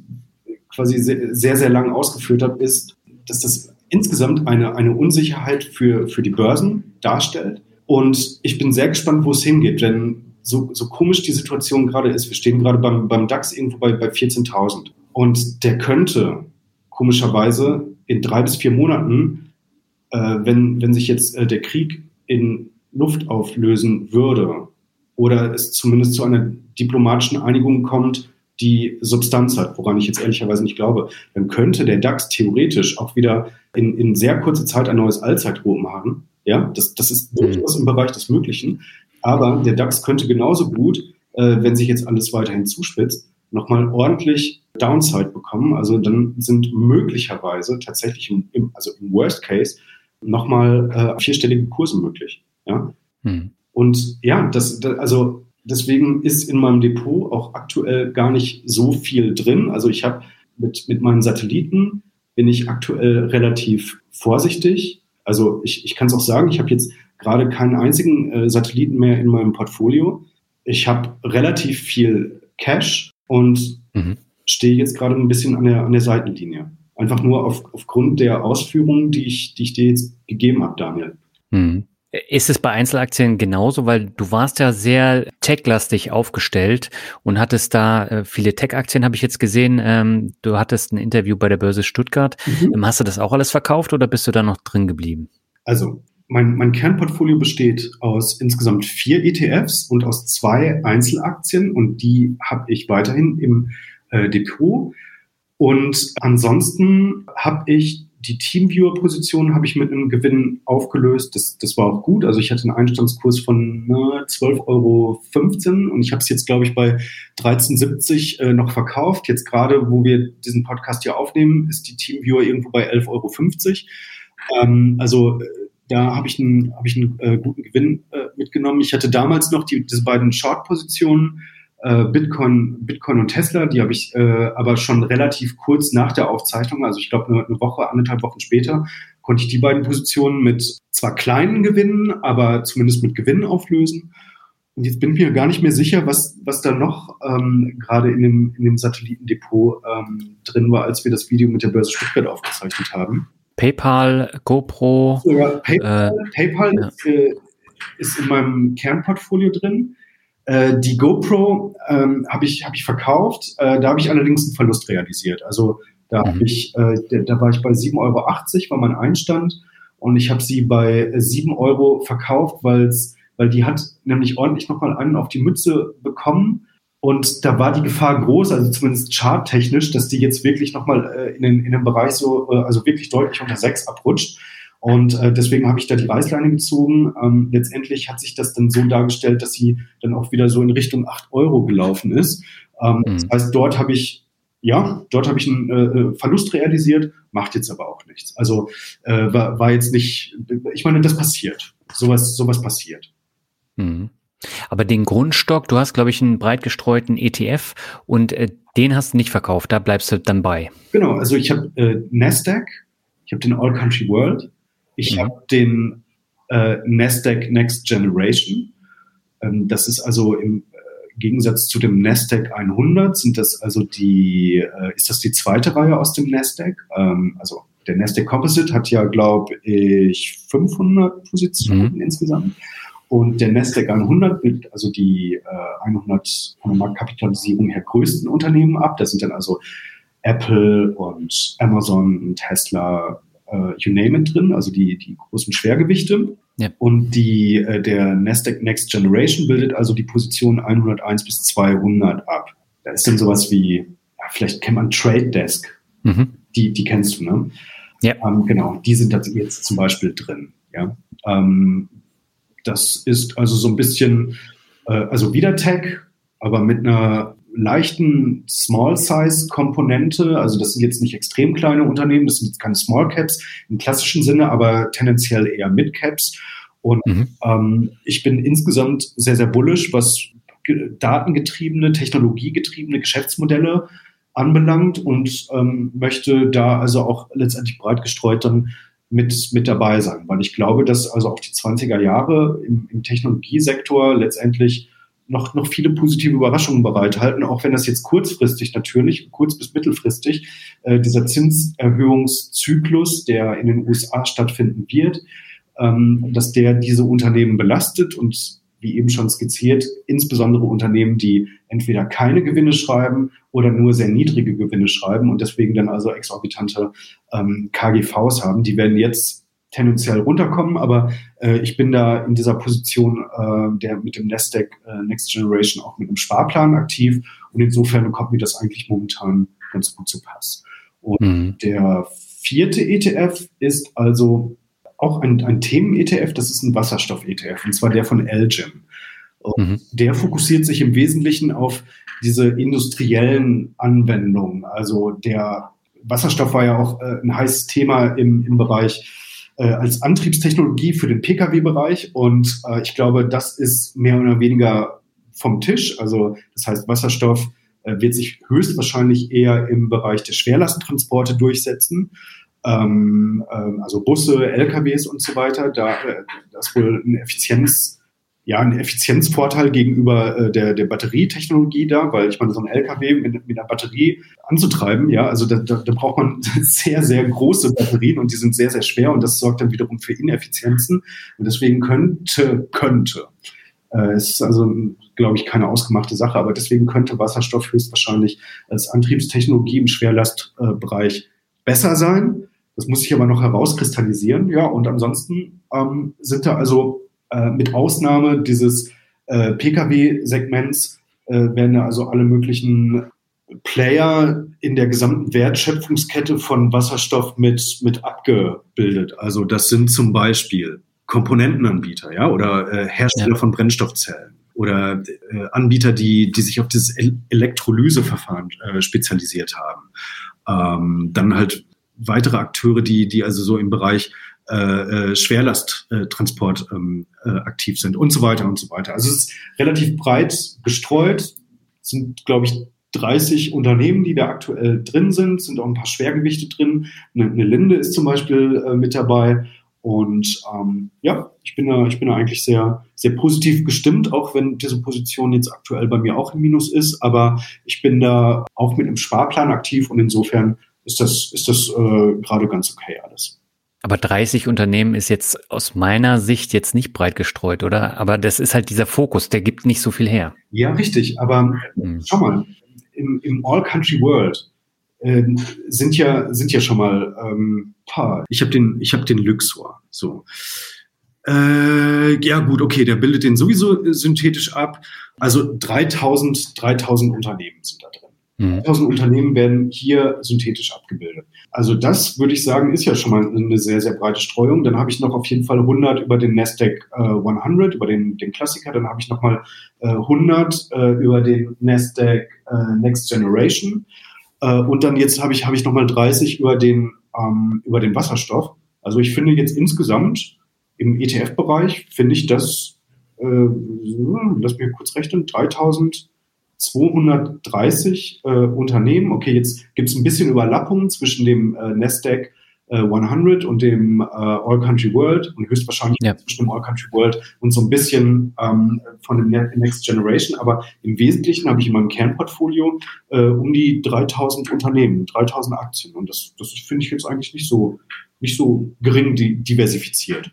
S1: quasi sehr, sehr lang ausgeführt habe, ist, dass das insgesamt eine, eine Unsicherheit für, für die Börsen darstellt. Und ich bin sehr gespannt, wo es hingeht, denn so, so komisch die Situation gerade ist, wir stehen gerade beim, beim DAX irgendwo bei, bei 14.000. Und der könnte komischerweise in drei bis vier Monaten, äh, wenn, wenn sich jetzt äh, der Krieg in Luft auflösen würde oder es zumindest zu einer diplomatischen Einigung kommt, die Substanz hat, woran ich jetzt ehrlicherweise nicht glaube, dann könnte der DAX theoretisch auch wieder in, in sehr kurzer Zeit ein neues Allzeithoch machen. Ja, das, das ist mhm. durchaus im Bereich des Möglichen. Aber der DAX könnte genauso gut, äh, wenn sich jetzt alles weiterhin zuspitzt, nochmal ordentlich Downside bekommen. Also dann sind möglicherweise tatsächlich im, im also im Worst Case nochmal äh, vierstellige Kurse möglich. Ja? Hm. Und ja, das, das, also deswegen ist in meinem Depot auch aktuell gar nicht so viel drin. Also ich habe mit, mit meinen Satelliten bin ich aktuell relativ vorsichtig. Also ich, ich kann es auch sagen, ich habe jetzt gerade keinen einzigen äh, Satelliten mehr in meinem Portfolio. Ich habe relativ viel Cash und mhm. stehe jetzt gerade ein bisschen an der, an der Seitenlinie. Einfach nur auf, aufgrund der Ausführungen, die ich, die ich dir jetzt gegeben habe, Daniel.
S2: Mhm. Ist es bei Einzelaktien genauso? Weil du warst ja sehr tech-lastig aufgestellt und hattest da äh, viele Tech-Aktien, habe ich jetzt gesehen. Ähm, du hattest ein Interview bei der Börse Stuttgart. Mhm. Ähm, hast du das auch alles verkauft oder bist du da noch drin geblieben?
S1: Also, mein, mein Kernportfolio besteht aus insgesamt vier ETFs und aus zwei Einzelaktien und die habe ich weiterhin im äh, Depot. Und ansonsten habe ich die Teamviewer-Position habe ich mit einem Gewinn aufgelöst. Das, das war auch gut. Also ich hatte einen Einstandskurs von ne, 12,15 Euro und ich habe es jetzt, glaube ich, bei 13,70 äh, noch verkauft. Jetzt gerade, wo wir diesen Podcast hier aufnehmen, ist die Teamviewer irgendwo bei 11,50 Euro. Ähm, also äh, da habe ich einen, hab ich einen äh, guten Gewinn äh, mitgenommen. Ich hatte damals noch die, diese beiden Short-Positionen äh, Bitcoin, Bitcoin und Tesla, die habe ich äh, aber schon relativ kurz nach der Aufzeichnung, also ich glaube eine, eine Woche, anderthalb Wochen später, konnte ich die beiden Positionen mit zwar kleinen Gewinnen, aber zumindest mit Gewinnen auflösen. Und jetzt bin ich mir gar nicht mehr sicher, was, was da noch ähm, gerade in dem, in dem Satellitendepot ähm, drin war, als wir das Video mit der Börse Stuttgart aufgezeichnet haben.
S2: PayPal, GoPro.
S1: Ja, PayPal, äh, PayPal ja. Ist, äh, ist in meinem Kernportfolio drin. Äh, die GoPro ähm, habe ich, hab ich verkauft, äh, da habe ich allerdings einen Verlust realisiert. Also da, hab mhm. ich, äh, da, da war ich bei 7,80 Euro, war mein Einstand und ich habe sie bei 7 Euro verkauft, weil's, weil die hat nämlich ordentlich nochmal einen auf die Mütze bekommen. Und da war die Gefahr groß, also zumindest charttechnisch, dass die jetzt wirklich nochmal äh, in, den, in den Bereich so, äh, also wirklich deutlich unter 6 abrutscht. Und äh, deswegen habe ich da die Reißleine gezogen. Ähm, letztendlich hat sich das dann so dargestellt, dass sie dann auch wieder so in Richtung 8 Euro gelaufen ist. Ähm, mhm. Das heißt, dort habe ich ja, dort habe ich einen äh, äh, Verlust realisiert, macht jetzt aber auch nichts. Also äh, war, war jetzt nicht, ich meine, das passiert. Sowas, sowas passiert.
S2: Mhm. Aber den Grundstock, du hast, glaube ich, einen breit gestreuten ETF und äh, den hast du nicht verkauft, da bleibst du dann bei.
S1: Genau, also ich habe äh, Nasdaq, ich habe den All Country World, ich mhm. habe den äh, Nasdaq Next Generation. Ähm, das ist also im äh, Gegensatz zu dem Nasdaq 100 sind das also die, äh, ist das die zweite Reihe aus dem Nasdaq? Ähm, also der Nasdaq Composite hat ja, glaube ich, 500 Positionen mhm. insgesamt. Und der Nasdaq 100 bildet also die äh, 100 von der Marktkapitalisierung her größten Unternehmen ab. Das sind dann also Apple und Amazon und Tesla, äh, you name it drin, also die, die großen Schwergewichte. Ja. Und die, äh, der Nasdaq Next Generation bildet also die Position 101 bis 200 ab. Da ist dann sowas wie, ja, vielleicht kennt man Trade Desk. Mhm. Die, die kennst du, ne? Ja. Ähm, genau, die sind jetzt zum Beispiel drin. Ja. Ähm, das ist also so ein bisschen, äh, also wieder Tech, aber mit einer leichten Small-Size-Komponente. Also das sind jetzt nicht extrem kleine Unternehmen, das sind jetzt keine Small Caps im klassischen Sinne, aber tendenziell eher Mid Caps. Und mhm. ähm, ich bin insgesamt sehr, sehr bullish, was datengetriebene, technologiegetriebene Geschäftsmodelle anbelangt und ähm, möchte da also auch letztendlich breit gestreut dann mit, mit dabei sein, weil ich glaube, dass also auch die 20er Jahre im, im Technologiesektor letztendlich noch, noch viele positive Überraschungen bereithalten, auch wenn das jetzt kurzfristig natürlich, kurz- bis mittelfristig, äh, dieser Zinserhöhungszyklus, der in den USA stattfinden wird, ähm, dass der diese Unternehmen belastet und wie eben schon skizziert, insbesondere Unternehmen, die entweder keine Gewinne schreiben oder nur sehr niedrige Gewinne schreiben und deswegen dann also exorbitante ähm, KGVs haben, die werden jetzt tendenziell runterkommen, aber äh, ich bin da in dieser Position äh, der mit dem Nasdaq äh, Next Generation auch mit einem Sparplan aktiv und insofern kommt mir das eigentlich momentan ganz gut zu Pass. Und mhm. der vierte ETF ist also auch ein, ein Themen-ETF, das ist ein Wasserstoff-ETF, und zwar der von Elgin. Mhm. Der fokussiert sich im Wesentlichen auf diese industriellen Anwendungen. Also der Wasserstoff war ja auch äh, ein heißes Thema im, im Bereich äh, als Antriebstechnologie für den Pkw-Bereich. Und äh, ich glaube, das ist mehr oder weniger vom Tisch. Also das heißt, Wasserstoff äh, wird sich höchstwahrscheinlich eher im Bereich der Schwerlasttransporte durchsetzen. Ähm, äh, also Busse, LKWs und so weiter. Da äh, das wohl eine Effizienz ja ein Effizienzvorteil gegenüber äh, der, der Batterietechnologie da, weil ich meine, so ein LKW mit, mit einer Batterie anzutreiben, ja, also da, da, da braucht man (laughs) sehr, sehr große Batterien und die sind sehr, sehr schwer und das sorgt dann wiederum für Ineffizienzen und deswegen könnte, könnte, äh, es ist also, glaube ich, keine ausgemachte Sache, aber deswegen könnte Wasserstoff höchstwahrscheinlich als Antriebstechnologie im Schwerlastbereich besser sein. Das muss sich aber noch herauskristallisieren. Ja, und ansonsten ähm, sind da also äh, mit Ausnahme dieses äh, Pkw-Segments äh, werden da also alle möglichen Player in der gesamten Wertschöpfungskette von Wasserstoff mit, mit abgebildet. Also das sind zum Beispiel Komponentenanbieter, ja, oder äh, Hersteller ja. von Brennstoffzellen oder äh, Anbieter, die, die sich auf dieses Elektrolyseverfahren äh, spezialisiert haben. Ähm, dann halt weitere Akteure, die, die also so im Bereich äh, äh, Schwerlasttransport ähm, äh, aktiv sind und so weiter und so weiter. Also es ist relativ breit gestreut, es sind, glaube ich, 30 Unternehmen, die da aktuell drin sind, sind auch ein paar Schwergewichte drin. Eine, eine Linde ist zum Beispiel äh, mit dabei. Und ähm, ja, ich bin da, ich bin da eigentlich sehr, sehr positiv gestimmt, auch wenn diese Position jetzt aktuell bei mir auch im Minus ist. Aber ich bin da auch mit einem Sparplan aktiv und insofern ist das, ist das äh, gerade ganz okay alles.
S2: Aber 30 Unternehmen ist jetzt aus meiner Sicht jetzt nicht breit gestreut, oder? Aber das ist halt dieser Fokus, der gibt nicht so viel her.
S1: Ja, richtig. Aber hm. schau mal, im, im All-Country World äh, sind ja sind ja schon mal ähm, paar. Ich habe den ich habe den Luxor so. Äh, ja gut, okay, der bildet den sowieso synthetisch ab. Also 3000 3000 Unternehmen sind da drin. Mhm. 3000 Unternehmen werden hier synthetisch abgebildet. Also das würde ich sagen, ist ja schon mal eine sehr, sehr breite Streuung. Dann habe ich noch auf jeden Fall 100 über den Nasdaq äh, 100, über den, den Klassiker. Dann habe ich noch mal äh, 100 äh, über den Nasdaq äh, Next Generation. Äh, und dann jetzt habe ich, habe ich noch mal 30 über den, ähm, über den Wasserstoff. Also ich finde jetzt insgesamt im ETF-Bereich, finde ich das, äh, lass mich kurz rechnen, 3000 230 äh, Unternehmen. Okay, jetzt gibt es ein bisschen Überlappungen zwischen dem äh, Nasdaq äh, 100 und dem äh, All Country World und höchstwahrscheinlich ja. zwischen dem All Country World und so ein bisschen ähm, von dem Next Generation. Aber im Wesentlichen habe ich in meinem Kernportfolio äh, um die 3000 Unternehmen, 3000 Aktien. Und das, das finde ich jetzt eigentlich nicht so, nicht so gering diversifiziert.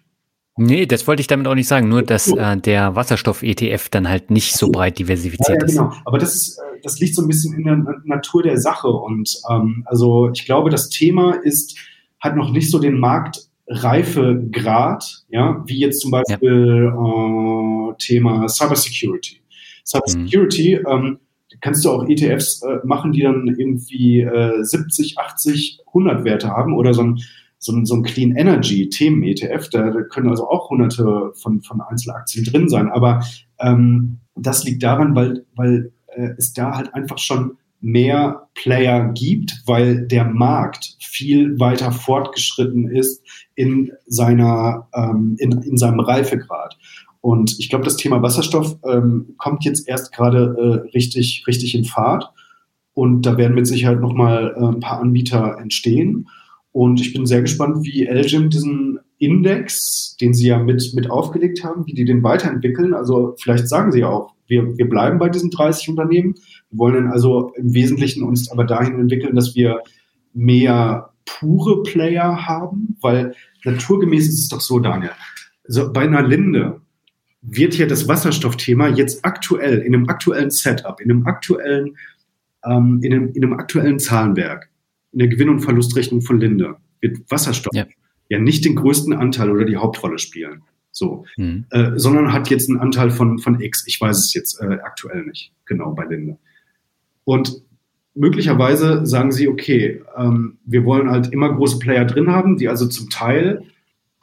S2: Nee, das wollte ich damit auch nicht sagen, nur dass äh, der Wasserstoff-ETF dann halt nicht so breit diversifiziert ja, ja, genau.
S1: ist. Aber das, ist, äh, das liegt so ein bisschen in der Natur der Sache. Und ähm, also ich glaube, das Thema ist, hat noch nicht so den Marktreifegrad, ja, wie jetzt zum Beispiel ja. äh, Thema Cybersecurity. Cybersecurity, mhm. ähm, kannst du auch ETFs äh, machen, die dann irgendwie äh, 70, 80, 100 Werte haben oder so ein so ein, so ein Clean Energy Themen-ETF, da, da können also auch hunderte von, von Einzelaktien drin sein. Aber ähm, das liegt daran, weil, weil äh, es da halt einfach schon mehr Player gibt, weil der Markt viel weiter fortgeschritten ist in seiner ähm, in, in seinem Reifegrad. Und ich glaube, das Thema Wasserstoff ähm, kommt jetzt erst gerade äh, richtig richtig in Fahrt. Und da werden mit Sicherheit noch mal äh, ein paar Anbieter entstehen. Und ich bin sehr gespannt, wie Elgin diesen Index, den sie ja mit, mit aufgelegt haben, wie die den weiterentwickeln. Also vielleicht sagen sie auch, wir, wir bleiben bei diesen 30 Unternehmen. Wir wollen also im Wesentlichen uns aber dahin entwickeln, dass wir mehr pure Player haben, weil naturgemäß ist es doch so, Daniel. Also bei einer Linde wird ja das Wasserstoffthema jetzt aktuell, in einem aktuellen Setup, in einem aktuellen, ähm, in, einem, in einem aktuellen Zahlenwerk, der Gewinn- und Verlustrechnung von Linde wird Wasserstoff ja. ja. nicht den größten Anteil oder die Hauptrolle spielen. So, mhm. äh, sondern hat jetzt einen Anteil von, von X. Ich weiß es jetzt äh, aktuell nicht, genau bei Linde. Und möglicherweise sagen sie, okay, ähm, wir wollen halt immer große Player drin haben, die also zum Teil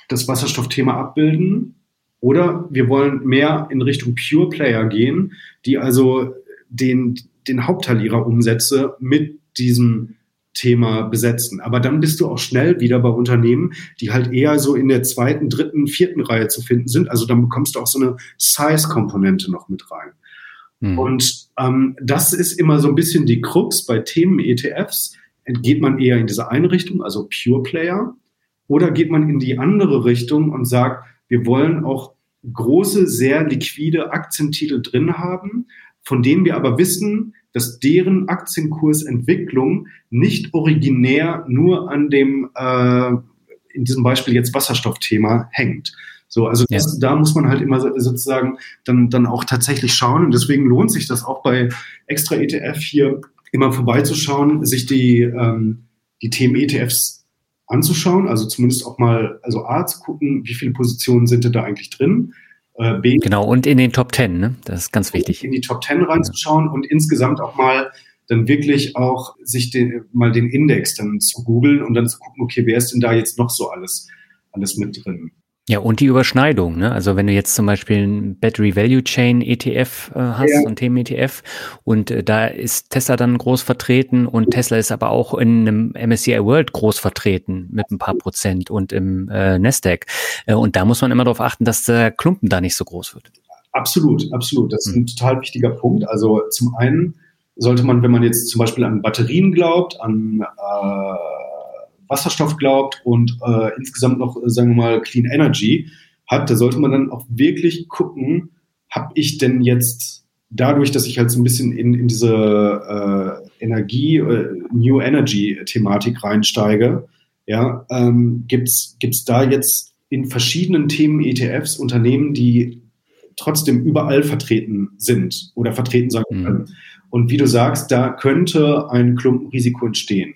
S1: das Wasserstoffthema abbilden. Oder wir wollen mehr in Richtung Pure Player gehen, die also den, den Hauptteil ihrer Umsätze mit diesem Thema besetzen. Aber dann bist du auch schnell wieder bei Unternehmen, die halt eher so in der zweiten, dritten, vierten Reihe zu finden sind. Also dann bekommst du auch so eine Size-Komponente noch mit rein. Mhm. Und ähm, das ist immer so ein bisschen die Krux bei Themen-ETFs. Geht man eher in diese eine Richtung, also Pure Player, oder geht man in die andere Richtung und sagt, wir wollen auch große, sehr liquide Aktientitel drin haben, von denen wir aber wissen, dass deren Aktienkursentwicklung nicht originär nur an dem, äh, in diesem Beispiel jetzt Wasserstoffthema hängt. So, also das, ja. da muss man halt immer sozusagen dann, dann auch tatsächlich schauen. Und deswegen lohnt sich das auch bei extra ETF hier immer vorbeizuschauen, sich die, ähm, die Themen-ETFs anzuschauen, also zumindest auch mal, also A, zu gucken, wie viele Positionen sind da eigentlich drin.
S2: Äh, B, genau, und in den Top Ten, ne? Das ist ganz wichtig.
S1: In die Top Ten reinzuschauen ja. und insgesamt auch mal dann wirklich auch sich den, mal den Index dann zu googeln und dann zu gucken, okay, wer ist denn da jetzt noch so alles, alles mit drin?
S2: Ja, und die Überschneidung, ne? Also wenn du jetzt zum Beispiel ein Battery Value Chain ETF äh, hast, ja. ein Themen-ETF, und äh, da ist Tesla dann groß vertreten und Tesla ist aber auch in einem MSCI World groß vertreten mit ein paar Prozent und im äh, Nasdaq. Äh, und da muss man immer darauf achten, dass der Klumpen da nicht so groß wird.
S1: Absolut, absolut. Das ist ein hm. total wichtiger Punkt. Also zum einen sollte man, wenn man jetzt zum Beispiel an Batterien glaubt, an äh, Wasserstoff glaubt und äh, insgesamt noch, äh, sagen wir mal, Clean Energy hat, da sollte man dann auch wirklich gucken, habe ich denn jetzt dadurch, dass ich halt so ein bisschen in, in diese äh, Energie, äh, New Energy-Thematik reinsteige, ja, ähm, gibt's gibt's da jetzt in verschiedenen Themen ETFs Unternehmen, die trotzdem überall vertreten sind oder vertreten sein können. Mhm. Und wie du sagst, da könnte ein Klumpenrisiko entstehen.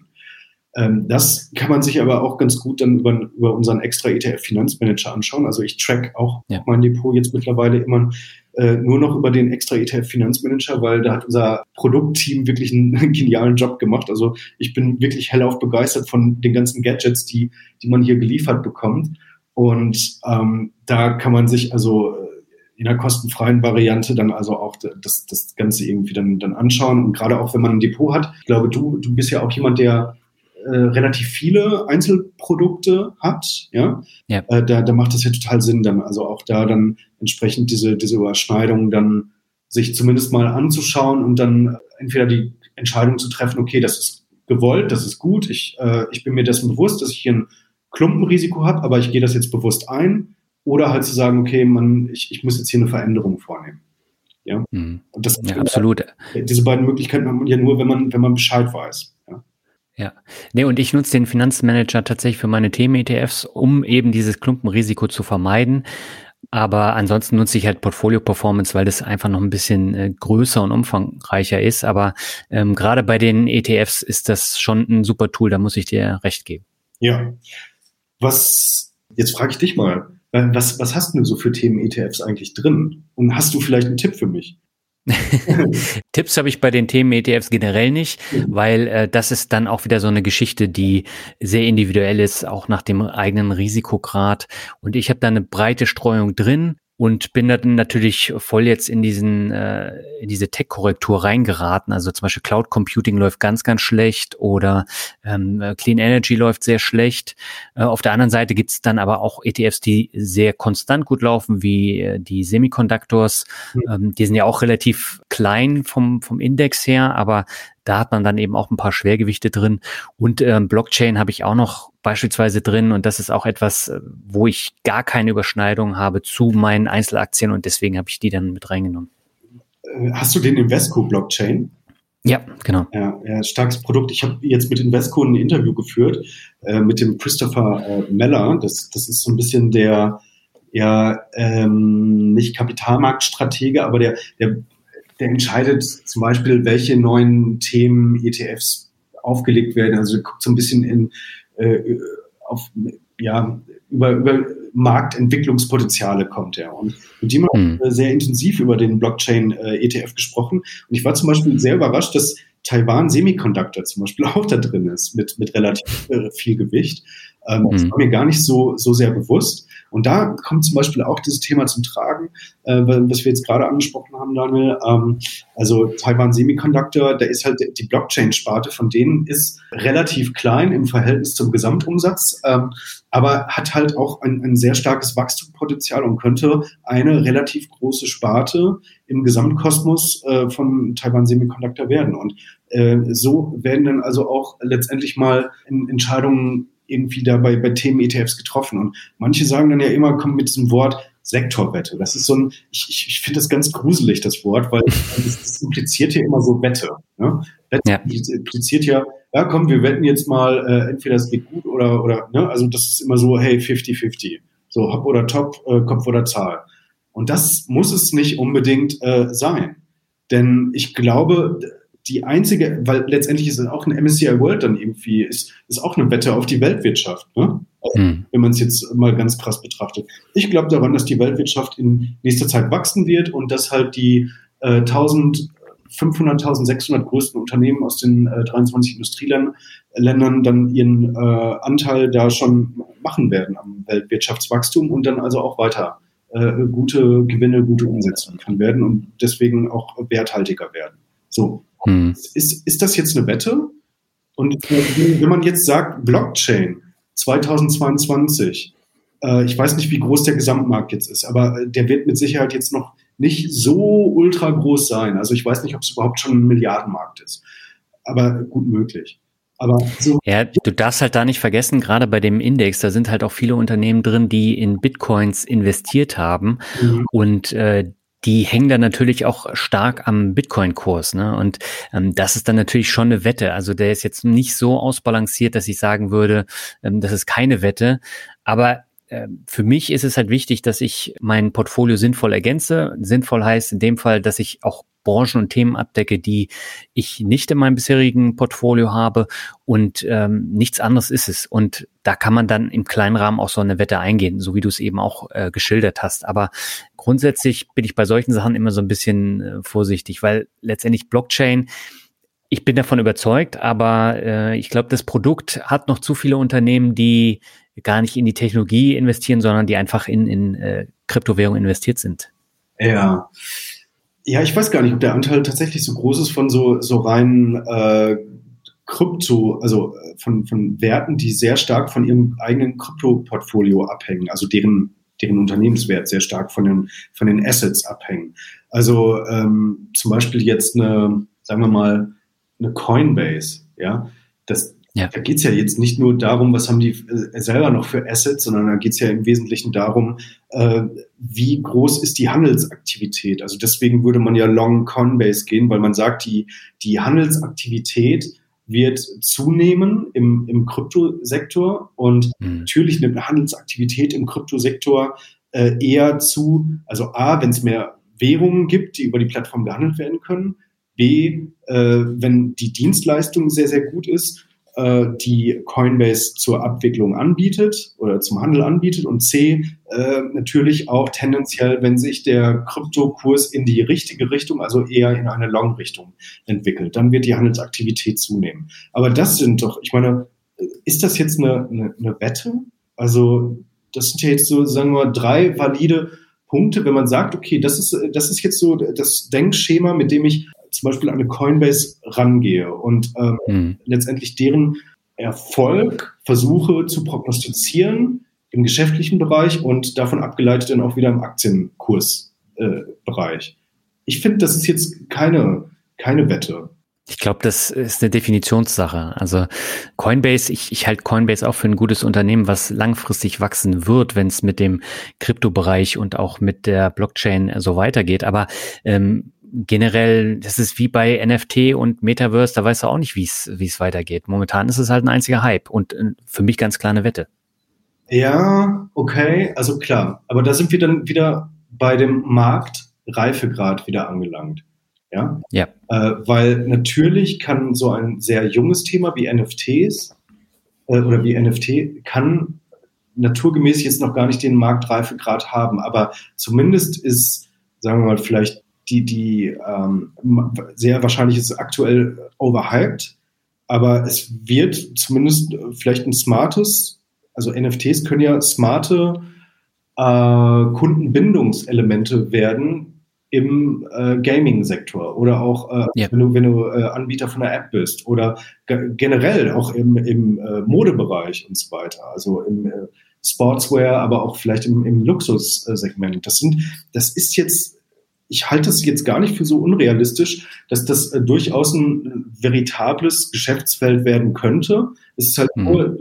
S1: Ähm, das kann man sich aber auch ganz gut dann über, über unseren extra ETF-Finanzmanager anschauen. Also ich track auch ja. mein Depot jetzt mittlerweile immer äh, nur noch über den extra ETF-Finanzmanager, weil da hat unser Produktteam wirklich einen, (laughs) genialen Job gemacht. Also ich bin wirklich hellauf begeistert von den ganzen Gadgets, die, die man hier geliefert bekommt. Und ähm, da kann man sich also äh, in der kostenfreien Variante dann also auch das, das Ganze irgendwie dann, dann anschauen. Und gerade auch, wenn man ein Depot hat, ich glaube, du, du bist ja auch jemand, der äh, relativ viele Einzelprodukte hat, ja, ja. Äh, da, da macht es ja total Sinn, dann also auch da dann entsprechend diese, diese Überschneidung dann sich zumindest mal anzuschauen und dann entweder die Entscheidung zu treffen, okay, das ist gewollt, das ist gut, ich, äh, ich bin mir dessen bewusst, dass ich hier ein Klumpenrisiko habe, aber ich gehe das jetzt bewusst ein, oder halt zu sagen, okay, man, ich, ich muss jetzt hier eine Veränderung vornehmen. Ja,
S2: mhm. und das ja, absolut.
S1: Diese beiden Möglichkeiten hat man ja nur, wenn man, wenn man Bescheid weiß.
S2: Ja, nee, und ich nutze den Finanzmanager tatsächlich für meine Themen-ETFs, um eben dieses Klumpenrisiko zu vermeiden. Aber ansonsten nutze ich halt Portfolio Performance, weil das einfach noch ein bisschen äh, größer und umfangreicher ist. Aber ähm, gerade bei den ETFs ist das schon ein super Tool, da muss ich dir recht geben.
S1: Ja. Was, jetzt frage ich dich mal, was, was hast du so für Themen ETFs eigentlich drin? Und hast du vielleicht einen Tipp für mich? (laughs)
S2: Tipps habe ich bei den Themen ETFs generell nicht, weil äh, das ist dann auch wieder so eine Geschichte, die sehr individuell ist, auch nach dem eigenen Risikograd. Und ich habe da eine breite Streuung drin und bin dann natürlich voll jetzt in diesen äh, in diese Tech-Korrektur reingeraten. Also zum Beispiel Cloud Computing läuft ganz, ganz schlecht oder ähm, Clean Energy läuft sehr schlecht. Äh, auf der anderen Seite gibt's dann aber auch ETFs, die sehr konstant gut laufen, wie äh, die Semiconductors. Mhm. Ähm, die sind ja auch relativ klein vom vom Index her, aber da hat man dann eben auch ein paar Schwergewichte drin. Und ähm, Blockchain habe ich auch noch beispielsweise drin. Und das ist auch etwas, äh, wo ich gar keine Überschneidung habe zu meinen Einzelaktien und deswegen habe ich die dann mit reingenommen.
S1: Äh, hast du den Invesco-Blockchain?
S2: Ja, genau.
S1: Ja, ja starkes Produkt. Ich habe jetzt mit Invesco ein Interview geführt äh, mit dem Christopher äh, Meller. Das, das ist so ein bisschen der, ja, ähm, nicht Kapitalmarktstratege, aber der, der der entscheidet zum Beispiel, welche neuen Themen ETFs aufgelegt werden. Also guckt so ein bisschen in, äh, auf, ja, über, über Marktentwicklungspotenziale kommt er. Und mit dem haben wir mhm. sehr intensiv über den Blockchain-ETF äh, gesprochen. Und ich war zum Beispiel sehr überrascht, dass Taiwan Semiconductor zum Beispiel (laughs) auch da drin ist, mit, mit relativ äh, viel Gewicht. Ähm, mhm. Das war mir gar nicht so, so sehr bewusst. Und da kommt zum Beispiel auch dieses Thema zum Tragen, äh, was wir jetzt gerade angesprochen haben, Daniel. Ähm, also Taiwan Semiconductor, da ist halt die Blockchain-Sparte von denen ist relativ klein im Verhältnis zum Gesamtumsatz, ähm, aber hat halt auch ein, ein sehr starkes Wachstumspotenzial und könnte eine relativ große Sparte im Gesamtkosmos äh, von Taiwan Semiconductor werden. Und äh, so werden dann also auch letztendlich mal Entscheidungen irgendwie da bei, bei Themen-ETFs getroffen. Und manche sagen dann ja immer, kommen mit diesem Wort Sektorwette. Das ist so ein, ich, ich, ich finde das ganz gruselig, das Wort, weil (laughs) das, das impliziert ja immer so Wette. Ne? Wette ja. impliziert ja, ja komm, wir wetten jetzt mal, äh, entweder es geht gut oder, oder, ne? Also das ist immer so, hey, 50-50. So hopp oder top, äh, Kopf oder Zahl. Und das muss es nicht unbedingt äh, sein. Denn ich glaube, die einzige, weil letztendlich ist es auch ein MSCI World dann irgendwie, ist, ist auch eine Wette auf die Weltwirtschaft, ne? Mhm. wenn man es jetzt mal ganz krass betrachtet. Ich glaube daran, dass die Weltwirtschaft in nächster Zeit wachsen wird und dass halt die äh, 1000 500, 1600 größten Unternehmen aus den äh, 23 Industrieländern dann ihren äh, Anteil da schon machen werden am Weltwirtschaftswachstum und dann also auch weiter äh, gute Gewinne, gute Umsätze liefern werden und deswegen auch werthaltiger werden. So. Hm. Ist, ist das jetzt eine Wette? Und äh, wenn man jetzt sagt, Blockchain 2022, äh, ich weiß nicht, wie groß der Gesamtmarkt jetzt ist, aber der wird mit Sicherheit jetzt noch nicht so ultra groß sein. Also ich weiß nicht, ob es überhaupt schon ein Milliardenmarkt ist. Aber gut möglich. Aber
S2: so ja, du darfst halt da nicht vergessen, gerade bei dem Index, da sind halt auch viele Unternehmen drin, die in Bitcoins investiert haben mhm. und äh, die hängen dann natürlich auch stark am Bitcoin-Kurs. Ne? Und ähm, das ist dann natürlich schon eine Wette. Also der ist jetzt nicht so ausbalanciert, dass ich sagen würde, ähm, das ist keine Wette. Aber ähm, für mich ist es halt wichtig, dass ich mein Portfolio sinnvoll ergänze. Sinnvoll heißt in dem Fall, dass ich auch Branchen und Themen abdecke, die ich nicht in meinem bisherigen Portfolio habe und ähm, nichts anderes ist es. Und da kann man dann im kleinen Rahmen auch so eine Wette eingehen, so wie du es eben auch äh, geschildert hast. Aber grundsätzlich bin ich bei solchen Sachen immer so ein bisschen äh, vorsichtig, weil letztendlich Blockchain ich bin davon überzeugt, aber äh, ich glaube, das Produkt hat noch zu viele Unternehmen, die gar nicht in die Technologie investieren, sondern die einfach in, in äh, Kryptowährungen investiert sind.
S1: Ja. Ja, ich weiß gar nicht, ob der Anteil tatsächlich so groß ist von so, so rein äh, Krypto, also äh, von, von Werten, die sehr stark von ihrem eigenen Krypto-Portfolio abhängen, also deren, deren Unternehmenswert sehr stark von den, von den Assets abhängen. Also ähm, zum Beispiel jetzt eine, sagen wir mal, eine Coinbase, ja, das, ja. Da geht es ja jetzt nicht nur darum, was haben die äh, selber noch für Assets, sondern da geht es ja im Wesentlichen darum, äh, wie groß ist die Handelsaktivität. Also deswegen würde man ja Long Coinbase gehen, weil man sagt, die, die Handelsaktivität wird zunehmen im, im Kryptosektor und mhm. natürlich nimmt eine Handelsaktivität im Kryptosektor äh, eher zu, also A, wenn es mehr Währungen gibt, die über die Plattform gehandelt werden können, B, äh, wenn die Dienstleistung sehr, sehr gut ist äh, die Coinbase zur Abwicklung anbietet oder zum Handel anbietet und C, äh, natürlich auch tendenziell, wenn sich der Kryptokurs in die richtige Richtung, also eher in eine Long-Richtung entwickelt, dann wird die Handelsaktivität zunehmen. Aber das sind doch, ich meine, ist das jetzt eine, eine, eine Wette? Also das sind ja jetzt so, sagen wir mal, drei valide Punkte, wenn man sagt, okay, das ist, das ist jetzt so das Denkschema, mit dem ich zum Beispiel an eine Coinbase rangehe und ähm, mhm. letztendlich deren Erfolg versuche zu prognostizieren im geschäftlichen Bereich und davon abgeleitet dann auch wieder im Aktienkursbereich. Äh, ich finde, das ist jetzt keine, keine Wette.
S2: Ich glaube, das ist eine Definitionssache. Also Coinbase, ich, ich halte Coinbase auch für ein gutes Unternehmen, was langfristig wachsen wird, wenn es mit dem Kryptobereich und auch mit der Blockchain so weitergeht. Aber ähm, generell, das ist wie bei NFT und Metaverse, da weißt du auch nicht, wie es weitergeht. Momentan ist es halt ein einziger Hype und äh, für mich ganz klar eine Wette.
S1: Ja, okay, also klar. Aber da sind wir dann wieder bei dem Marktreifegrad wieder angelangt. Ja.
S2: ja.
S1: Äh, weil natürlich kann so ein sehr junges Thema wie NFTs äh, oder wie NFT kann naturgemäß jetzt noch gar nicht den Marktreifegrad haben, aber zumindest ist, sagen wir mal, vielleicht die, die ähm, sehr wahrscheinlich ist aktuell overhyped, aber es wird zumindest vielleicht ein smartes, also NFTs können ja smarte äh, Kundenbindungselemente werden im äh, Gaming-Sektor oder auch äh, ja. wenn du, wenn du äh, Anbieter von einer App bist oder generell auch im, im äh, Modebereich und so weiter, also im äh, Sportswear, aber auch vielleicht im, im Luxussegment. Das sind, das ist jetzt ich halte es jetzt gar nicht für so unrealistisch, dass das äh, durchaus ein veritables Geschäftsfeld werden könnte. Es ist halt mhm. nur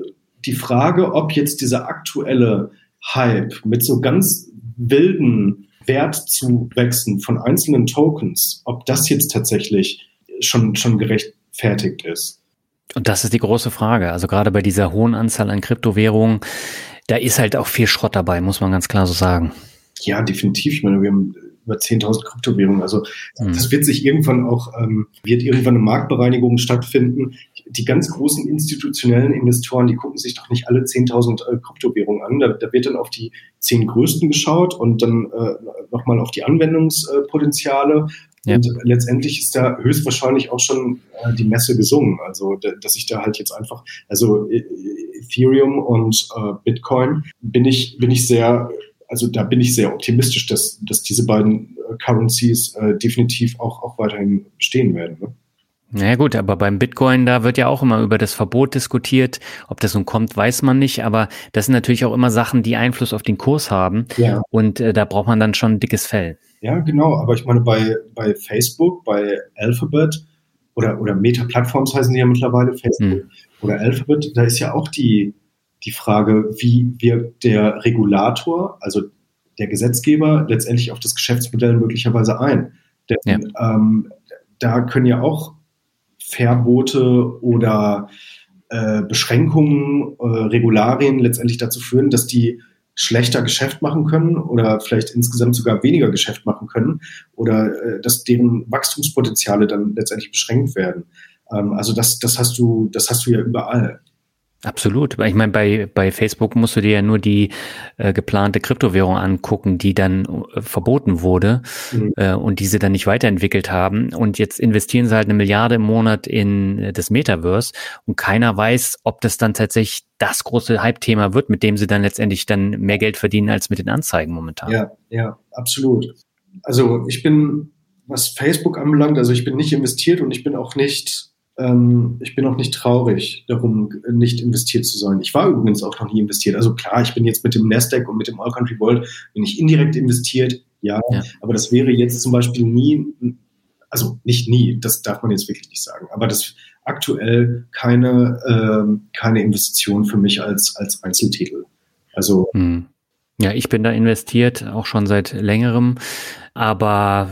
S1: die Frage, ob jetzt dieser aktuelle Hype mit so ganz wilden Wertzuwächsen von einzelnen Tokens, ob das jetzt tatsächlich schon, schon gerechtfertigt ist.
S2: Und das ist die große Frage. Also gerade bei dieser hohen Anzahl an Kryptowährungen, da ist halt auch viel Schrott dabei, muss man ganz klar so sagen.
S1: Ja, definitiv. Ich meine, wir haben über 10.000 Kryptowährungen. Also mhm. das wird sich irgendwann auch, ähm, wird irgendwann eine Marktbereinigung stattfinden. Die ganz großen institutionellen Investoren, die gucken sich doch nicht alle 10.000 äh, Kryptowährungen an. Da, da, wird dann auf die zehn größten geschaut und dann äh, nochmal auf die Anwendungspotenziale. Ja. Und letztendlich ist da höchstwahrscheinlich auch schon äh, die Messe gesungen. Also, dass ich da halt jetzt einfach, also äh, Ethereum und äh, Bitcoin bin ich, bin ich sehr also da bin ich sehr optimistisch, dass, dass diese beiden äh, Currencies äh, definitiv auch, auch weiterhin bestehen werden. Ne?
S2: Naja gut, aber beim Bitcoin, da wird ja auch immer über das Verbot diskutiert. Ob das nun kommt, weiß man nicht. Aber das sind natürlich auch immer Sachen, die Einfluss auf den Kurs haben. Ja. Und äh, da braucht man dann schon ein dickes Fell.
S1: Ja, genau. Aber ich meine, bei, bei Facebook, bei Alphabet oder, oder Meta-Plattforms heißen sie ja mittlerweile, Facebook hm. oder Alphabet, da ist ja auch die, die Frage, wie wirkt der Regulator, also der Gesetzgeber, letztendlich auf das Geschäftsmodell möglicherweise ein. Denn ja. ähm, da können ja auch Verbote oder äh, Beschränkungen, äh, Regularien letztendlich dazu führen, dass die schlechter Geschäft machen können oder vielleicht insgesamt sogar weniger Geschäft machen können oder äh, dass deren Wachstumspotenziale dann letztendlich beschränkt werden. Ähm, also das, das hast du, das hast du ja überall.
S2: Absolut. Ich meine, bei, bei Facebook musst du dir ja nur die äh, geplante Kryptowährung angucken, die dann äh, verboten wurde mhm. äh, und diese dann nicht weiterentwickelt haben. Und jetzt investieren sie halt eine Milliarde im Monat in äh, das Metaverse und keiner weiß, ob das dann tatsächlich das große Hype-Thema wird, mit dem sie dann letztendlich dann mehr Geld verdienen als mit den Anzeigen momentan.
S1: Ja, ja, absolut. Also ich bin, was Facebook anbelangt, also ich bin nicht investiert und ich bin auch nicht ähm, ich bin auch nicht traurig darum, nicht investiert zu sein. Ich war übrigens auch noch nie investiert. Also klar, ich bin jetzt mit dem Nasdaq und mit dem All Country World bin ich indirekt investiert, ja, ja. aber das wäre jetzt zum Beispiel nie, also nicht nie, das darf man jetzt wirklich nicht sagen, aber das aktuell keine, ähm, keine Investition für mich als, als Einzeltitel. Also hm.
S2: Ja, ich bin da investiert, auch schon seit längerem. Aber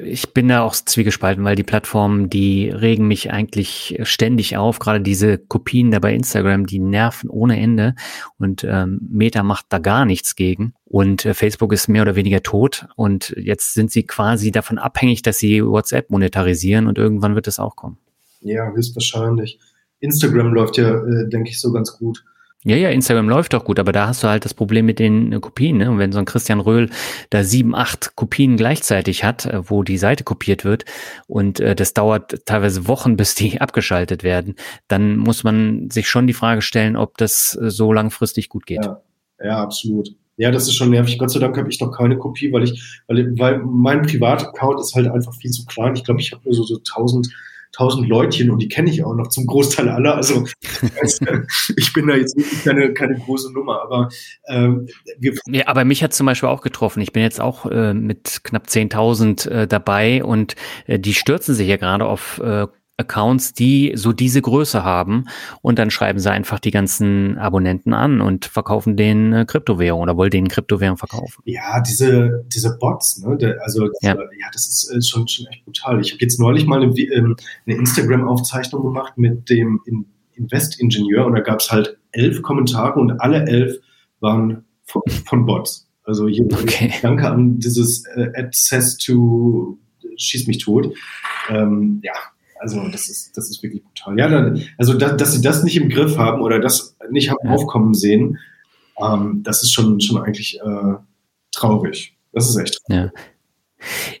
S2: ich bin da auch zwiegespalten, weil die Plattformen, die regen mich eigentlich ständig auf. Gerade diese Kopien da bei Instagram, die nerven ohne Ende. Und ähm, Meta macht da gar nichts gegen. Und äh, Facebook ist mehr oder weniger tot. Und jetzt sind sie quasi davon abhängig, dass sie WhatsApp monetarisieren. Und irgendwann wird es auch kommen.
S1: Ja, höchstwahrscheinlich. Instagram läuft ja, äh, denke ich, so ganz gut.
S2: Ja, ja, Instagram läuft doch gut, aber da hast du halt das Problem mit den äh, Kopien. Ne? Und wenn so ein Christian Röhl da sieben, acht Kopien gleichzeitig hat, äh, wo die Seite kopiert wird und äh, das dauert teilweise Wochen, (laughs) bis die abgeschaltet werden, dann muss man sich schon die Frage stellen, ob das äh, so langfristig gut geht.
S1: Ja, ja absolut. Ja, das ist schon nervig. Gott sei Dank habe ich noch keine Kopie, weil ich, weil, weil mein Privataccount ist halt einfach viel zu klein. Ich glaube, ich habe nur so, so 1000 tausend Leutchen und die kenne ich auch noch zum Großteil aller. Also ich bin da jetzt wirklich keine, keine große Nummer, aber ähm,
S2: wir ja, aber mich hat zum Beispiel auch getroffen. Ich bin jetzt auch äh, mit knapp 10.000 äh, dabei und äh, die stürzen sich ja gerade auf äh, Accounts, die so diese Größe haben und dann schreiben sie einfach die ganzen Abonnenten an und verkaufen den äh, Kryptowährung oder wollen den Kryptowährung verkaufen.
S1: Ja, diese, diese Bots, ne? Der, also ja. ja, das ist äh, schon, schon echt brutal. Ich habe jetzt neulich mal eine, ähm, eine Instagram-Aufzeichnung gemacht mit dem Invest-Ingenieur und da gab es halt elf Kommentare und alle elf waren von, von Bots. Also hier (laughs) okay. danke an dieses äh, Access to Schieß mich tot. Ähm, ja, also das ist, das ist wirklich brutal. Ja, dann, also da, dass sie das nicht im Griff haben oder das nicht haben aufkommen sehen, ähm, das ist schon, schon eigentlich äh, traurig. Das ist echt
S2: traurig. Ja.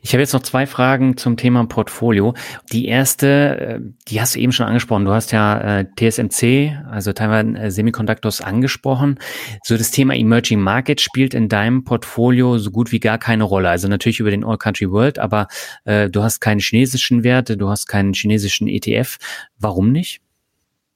S2: Ich habe jetzt noch zwei Fragen zum Thema Portfolio. Die erste, äh, die hast du eben schon angesprochen. Du hast ja äh, TSMC, also Taiwan äh, Semiconductors angesprochen. So das Thema Emerging Market spielt in deinem Portfolio so gut wie gar keine Rolle. Also natürlich über den All Country World, aber äh, du hast keine chinesischen Werte, du hast keinen chinesischen ETF. Warum nicht?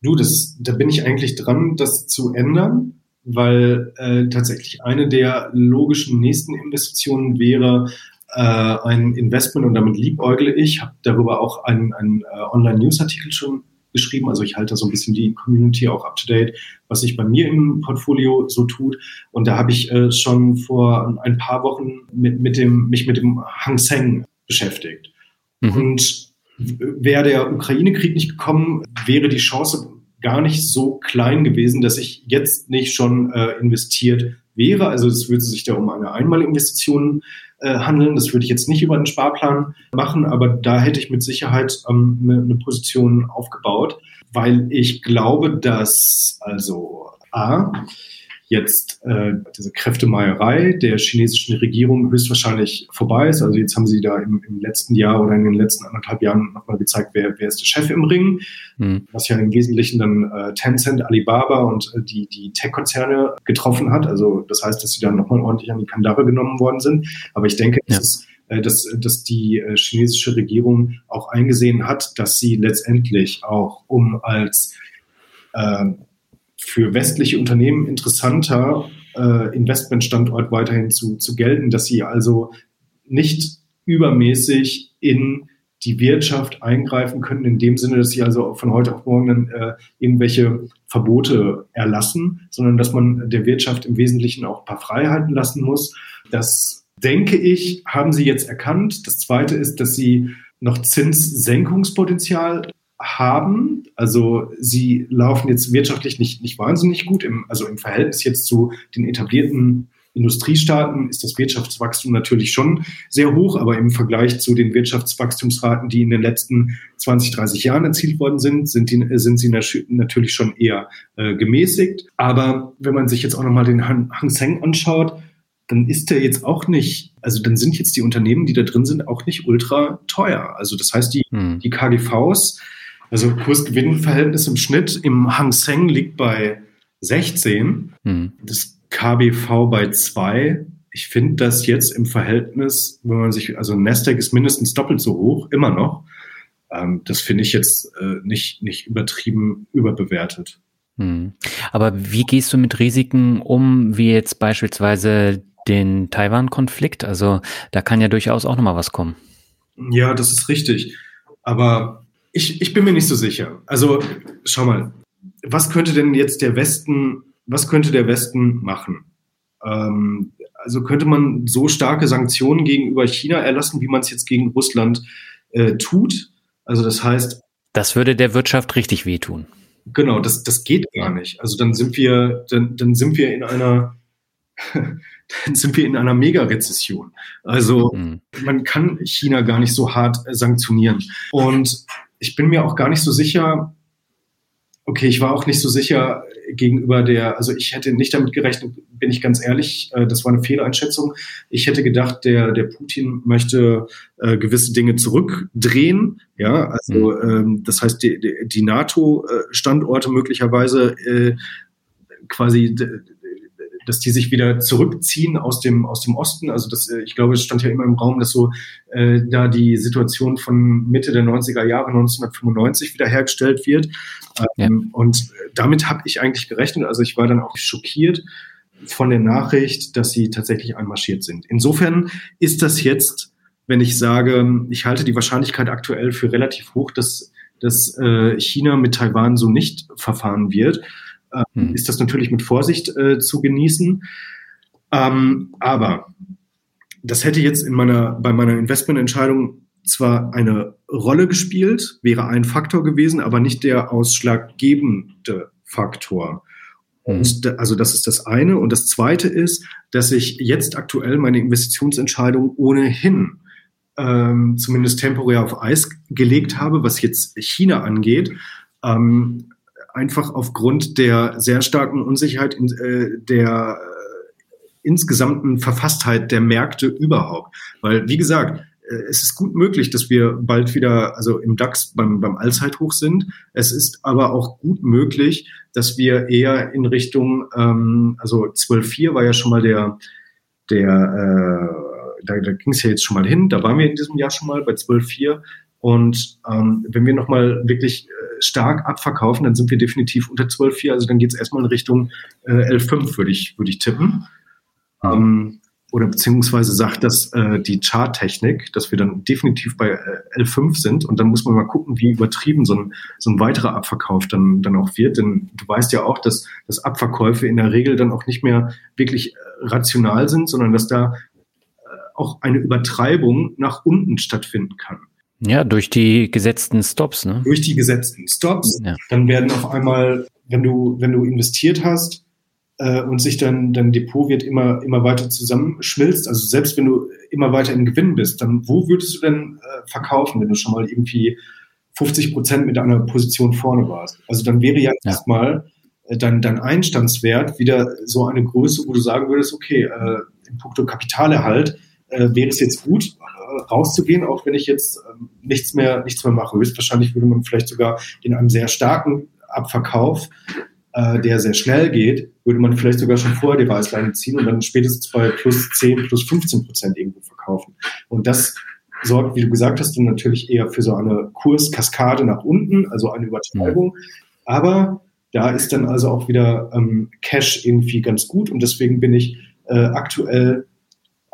S1: Du, das, da bin ich eigentlich dran, das zu ändern, weil äh, tatsächlich eine der logischen nächsten Investitionen wäre, äh, ein Investment und damit liebäugle ich. Habe darüber auch einen, einen äh, Online-News-Artikel schon geschrieben. Also ich halte so ein bisschen die Community auch up to date, was sich bei mir im Portfolio so tut. Und da habe ich äh, schon vor ein paar Wochen mit, mit dem, mich mit dem Hang Seng beschäftigt. Mhm. Und wäre der Ukraine-Krieg nicht gekommen, wäre die Chance gar nicht so klein gewesen, dass ich jetzt nicht schon äh, investiert wäre. Also es würde sich da um eine Einmalinvestition äh, handeln. Das würde ich jetzt nicht über einen Sparplan machen, aber da hätte ich mit Sicherheit ähm, eine, eine Position aufgebaut, weil ich glaube, dass also A, jetzt äh, diese Kräftemeierei der chinesischen Regierung höchstwahrscheinlich vorbei ist. Also jetzt haben sie da im, im letzten Jahr oder in den letzten anderthalb Jahren nochmal gezeigt, wer, wer ist der Chef im Ring, mhm. was ja im Wesentlichen dann äh, Tencent, Alibaba und äh, die, die Tech-Konzerne getroffen hat. Also das heißt, dass sie dann nochmal ordentlich an die Kandare genommen worden sind. Aber ich denke, ja. es äh, dass, dass die äh, chinesische Regierung auch eingesehen hat, dass sie letztendlich auch, um als äh, für westliche Unternehmen interessanter äh, Investmentstandort weiterhin zu, zu gelten, dass sie also nicht übermäßig in die Wirtschaft eingreifen können, in dem Sinne, dass sie also von heute auf morgen dann äh, irgendwelche Verbote erlassen, sondern dass man der Wirtschaft im Wesentlichen auch ein paar Freiheiten lassen muss. Das denke ich, haben sie jetzt erkannt. Das zweite ist, dass sie noch Zinssenkungspotenzial haben. Also sie laufen jetzt wirtschaftlich nicht, nicht wahnsinnig gut. Im, also im Verhältnis jetzt zu den etablierten Industriestaaten ist das Wirtschaftswachstum natürlich schon sehr hoch, aber im Vergleich zu den Wirtschaftswachstumsraten, die in den letzten 20, 30 Jahren erzielt worden sind, sind, die, sind sie natürlich schon eher äh, gemäßigt. Aber wenn man sich jetzt auch nochmal den Hang Seng anschaut, dann ist der jetzt auch nicht, also dann sind jetzt die Unternehmen, die da drin sind, auch nicht ultra teuer. Also das heißt, die, hm. die KGVs also Kurs-Gewinn-Verhältnis im Schnitt im Hang Seng liegt bei 16, mhm. das KBV bei 2. Ich finde das jetzt im Verhältnis, wenn man sich, also Nasdaq ist mindestens doppelt so hoch, immer noch. Ähm, das finde ich jetzt äh, nicht, nicht übertrieben überbewertet.
S2: Mhm. Aber wie gehst du mit Risiken um, wie jetzt beispielsweise den Taiwan-Konflikt? Also da kann ja durchaus auch nochmal was kommen.
S1: Ja, das ist richtig. Aber ich, ich bin mir nicht so sicher. Also schau mal, was könnte denn jetzt der Westen, was könnte der Westen machen? Ähm, also könnte man so starke Sanktionen gegenüber China erlassen, wie man es jetzt gegen Russland äh, tut? Also das heißt.
S2: Das würde der Wirtschaft richtig wehtun.
S1: Genau, das, das geht gar nicht. Also dann sind wir, dann, dann sind wir in einer, (laughs) dann sind wir in einer Mega-Rezession. Also mhm. man kann China gar nicht so hart sanktionieren. Und ich bin mir auch gar nicht so sicher, okay, ich war auch nicht so sicher gegenüber der, also ich hätte nicht damit gerechnet, bin ich ganz ehrlich, äh, das war eine Fehleinschätzung. Ich hätte gedacht, der, der Putin möchte äh, gewisse Dinge zurückdrehen, ja, also mhm. ähm, das heißt, die, die NATO-Standorte möglicherweise äh, quasi dass die sich wieder zurückziehen aus dem, aus dem Osten. Also das, äh, ich glaube, es stand ja immer im Raum, dass so äh, da die Situation von Mitte der 90er Jahre 1995 wiederhergestellt wird. Ja. Ähm, und damit habe ich eigentlich gerechnet. Also ich war dann auch schockiert von der Nachricht, dass sie tatsächlich einmarschiert sind. Insofern ist das jetzt, wenn ich sage, ich halte die Wahrscheinlichkeit aktuell für relativ hoch, dass, dass äh, China mit Taiwan so nicht verfahren wird hm. ist das natürlich mit Vorsicht äh, zu genießen. Ähm, aber das hätte jetzt in meiner, bei meiner Investmententscheidung zwar eine Rolle gespielt, wäre ein Faktor gewesen, aber nicht der ausschlaggebende Faktor. Hm. Und da, also das ist das eine. Und das zweite ist, dass ich jetzt aktuell meine Investitionsentscheidung ohnehin ähm, zumindest temporär auf Eis gelegt habe, was jetzt China angeht. Ähm, einfach aufgrund der sehr starken Unsicherheit in, äh, der äh, insgesamten Verfasstheit der Märkte überhaupt. Weil, wie gesagt, äh, es ist gut möglich, dass wir bald wieder, also im DAX beim, beim Allzeithoch sind. Es ist aber auch gut möglich, dass wir eher in Richtung, ähm, also 12.4 war ja schon mal der, der, äh, da, da ging es ja jetzt schon mal hin, da waren wir in diesem Jahr schon mal bei 12.4 und ähm, wenn wir nochmal wirklich äh, stark abverkaufen, dann sind wir definitiv unter 12,4. Also dann geht es erstmal in Richtung äh, L5, würde ich, würde ich tippen. Ähm, oder beziehungsweise sagt das äh, die Charttechnik, dass wir dann definitiv bei äh, L5 sind. Und dann muss man mal gucken, wie übertrieben so ein, so ein weiterer Abverkauf dann, dann auch wird. Denn du weißt ja auch, dass, dass Abverkäufe in der Regel dann auch nicht mehr wirklich äh, rational sind, sondern dass da äh, auch eine Übertreibung nach unten stattfinden kann.
S2: Ja, durch die gesetzten Stops, ne?
S1: Durch die gesetzten Stops. Ja. Dann werden auf einmal, wenn du, wenn du investiert hast, äh, und sich dann dein Depot wird immer, immer weiter zusammenschmilzt, also selbst wenn du immer weiter im Gewinn bist, dann wo würdest du denn äh, verkaufen, wenn du schon mal irgendwie 50 Prozent mit einer Position vorne warst? Also dann wäre ja, ja. erstmal äh, dein, dein Einstandswert wieder so eine Größe, wo du sagen würdest, okay, äh, in puncto Kapitalerhalt äh, wäre es jetzt gut, rauszugehen, auch wenn ich jetzt äh, nichts mehr, nichts mehr mache. Höchstwahrscheinlich würde man vielleicht sogar in einem sehr starken Abverkauf äh, der sehr schnell geht, würde man vielleicht sogar schon vorher die Reißleine ziehen und dann spätestens bei plus 10, plus 15 Prozent irgendwo verkaufen. Und das sorgt, wie du gesagt hast, dann natürlich eher für so eine Kurskaskade nach unten, also eine Übertreibung. Aber da ist dann also auch wieder ähm, Cash irgendwie ganz gut und deswegen bin ich äh, aktuell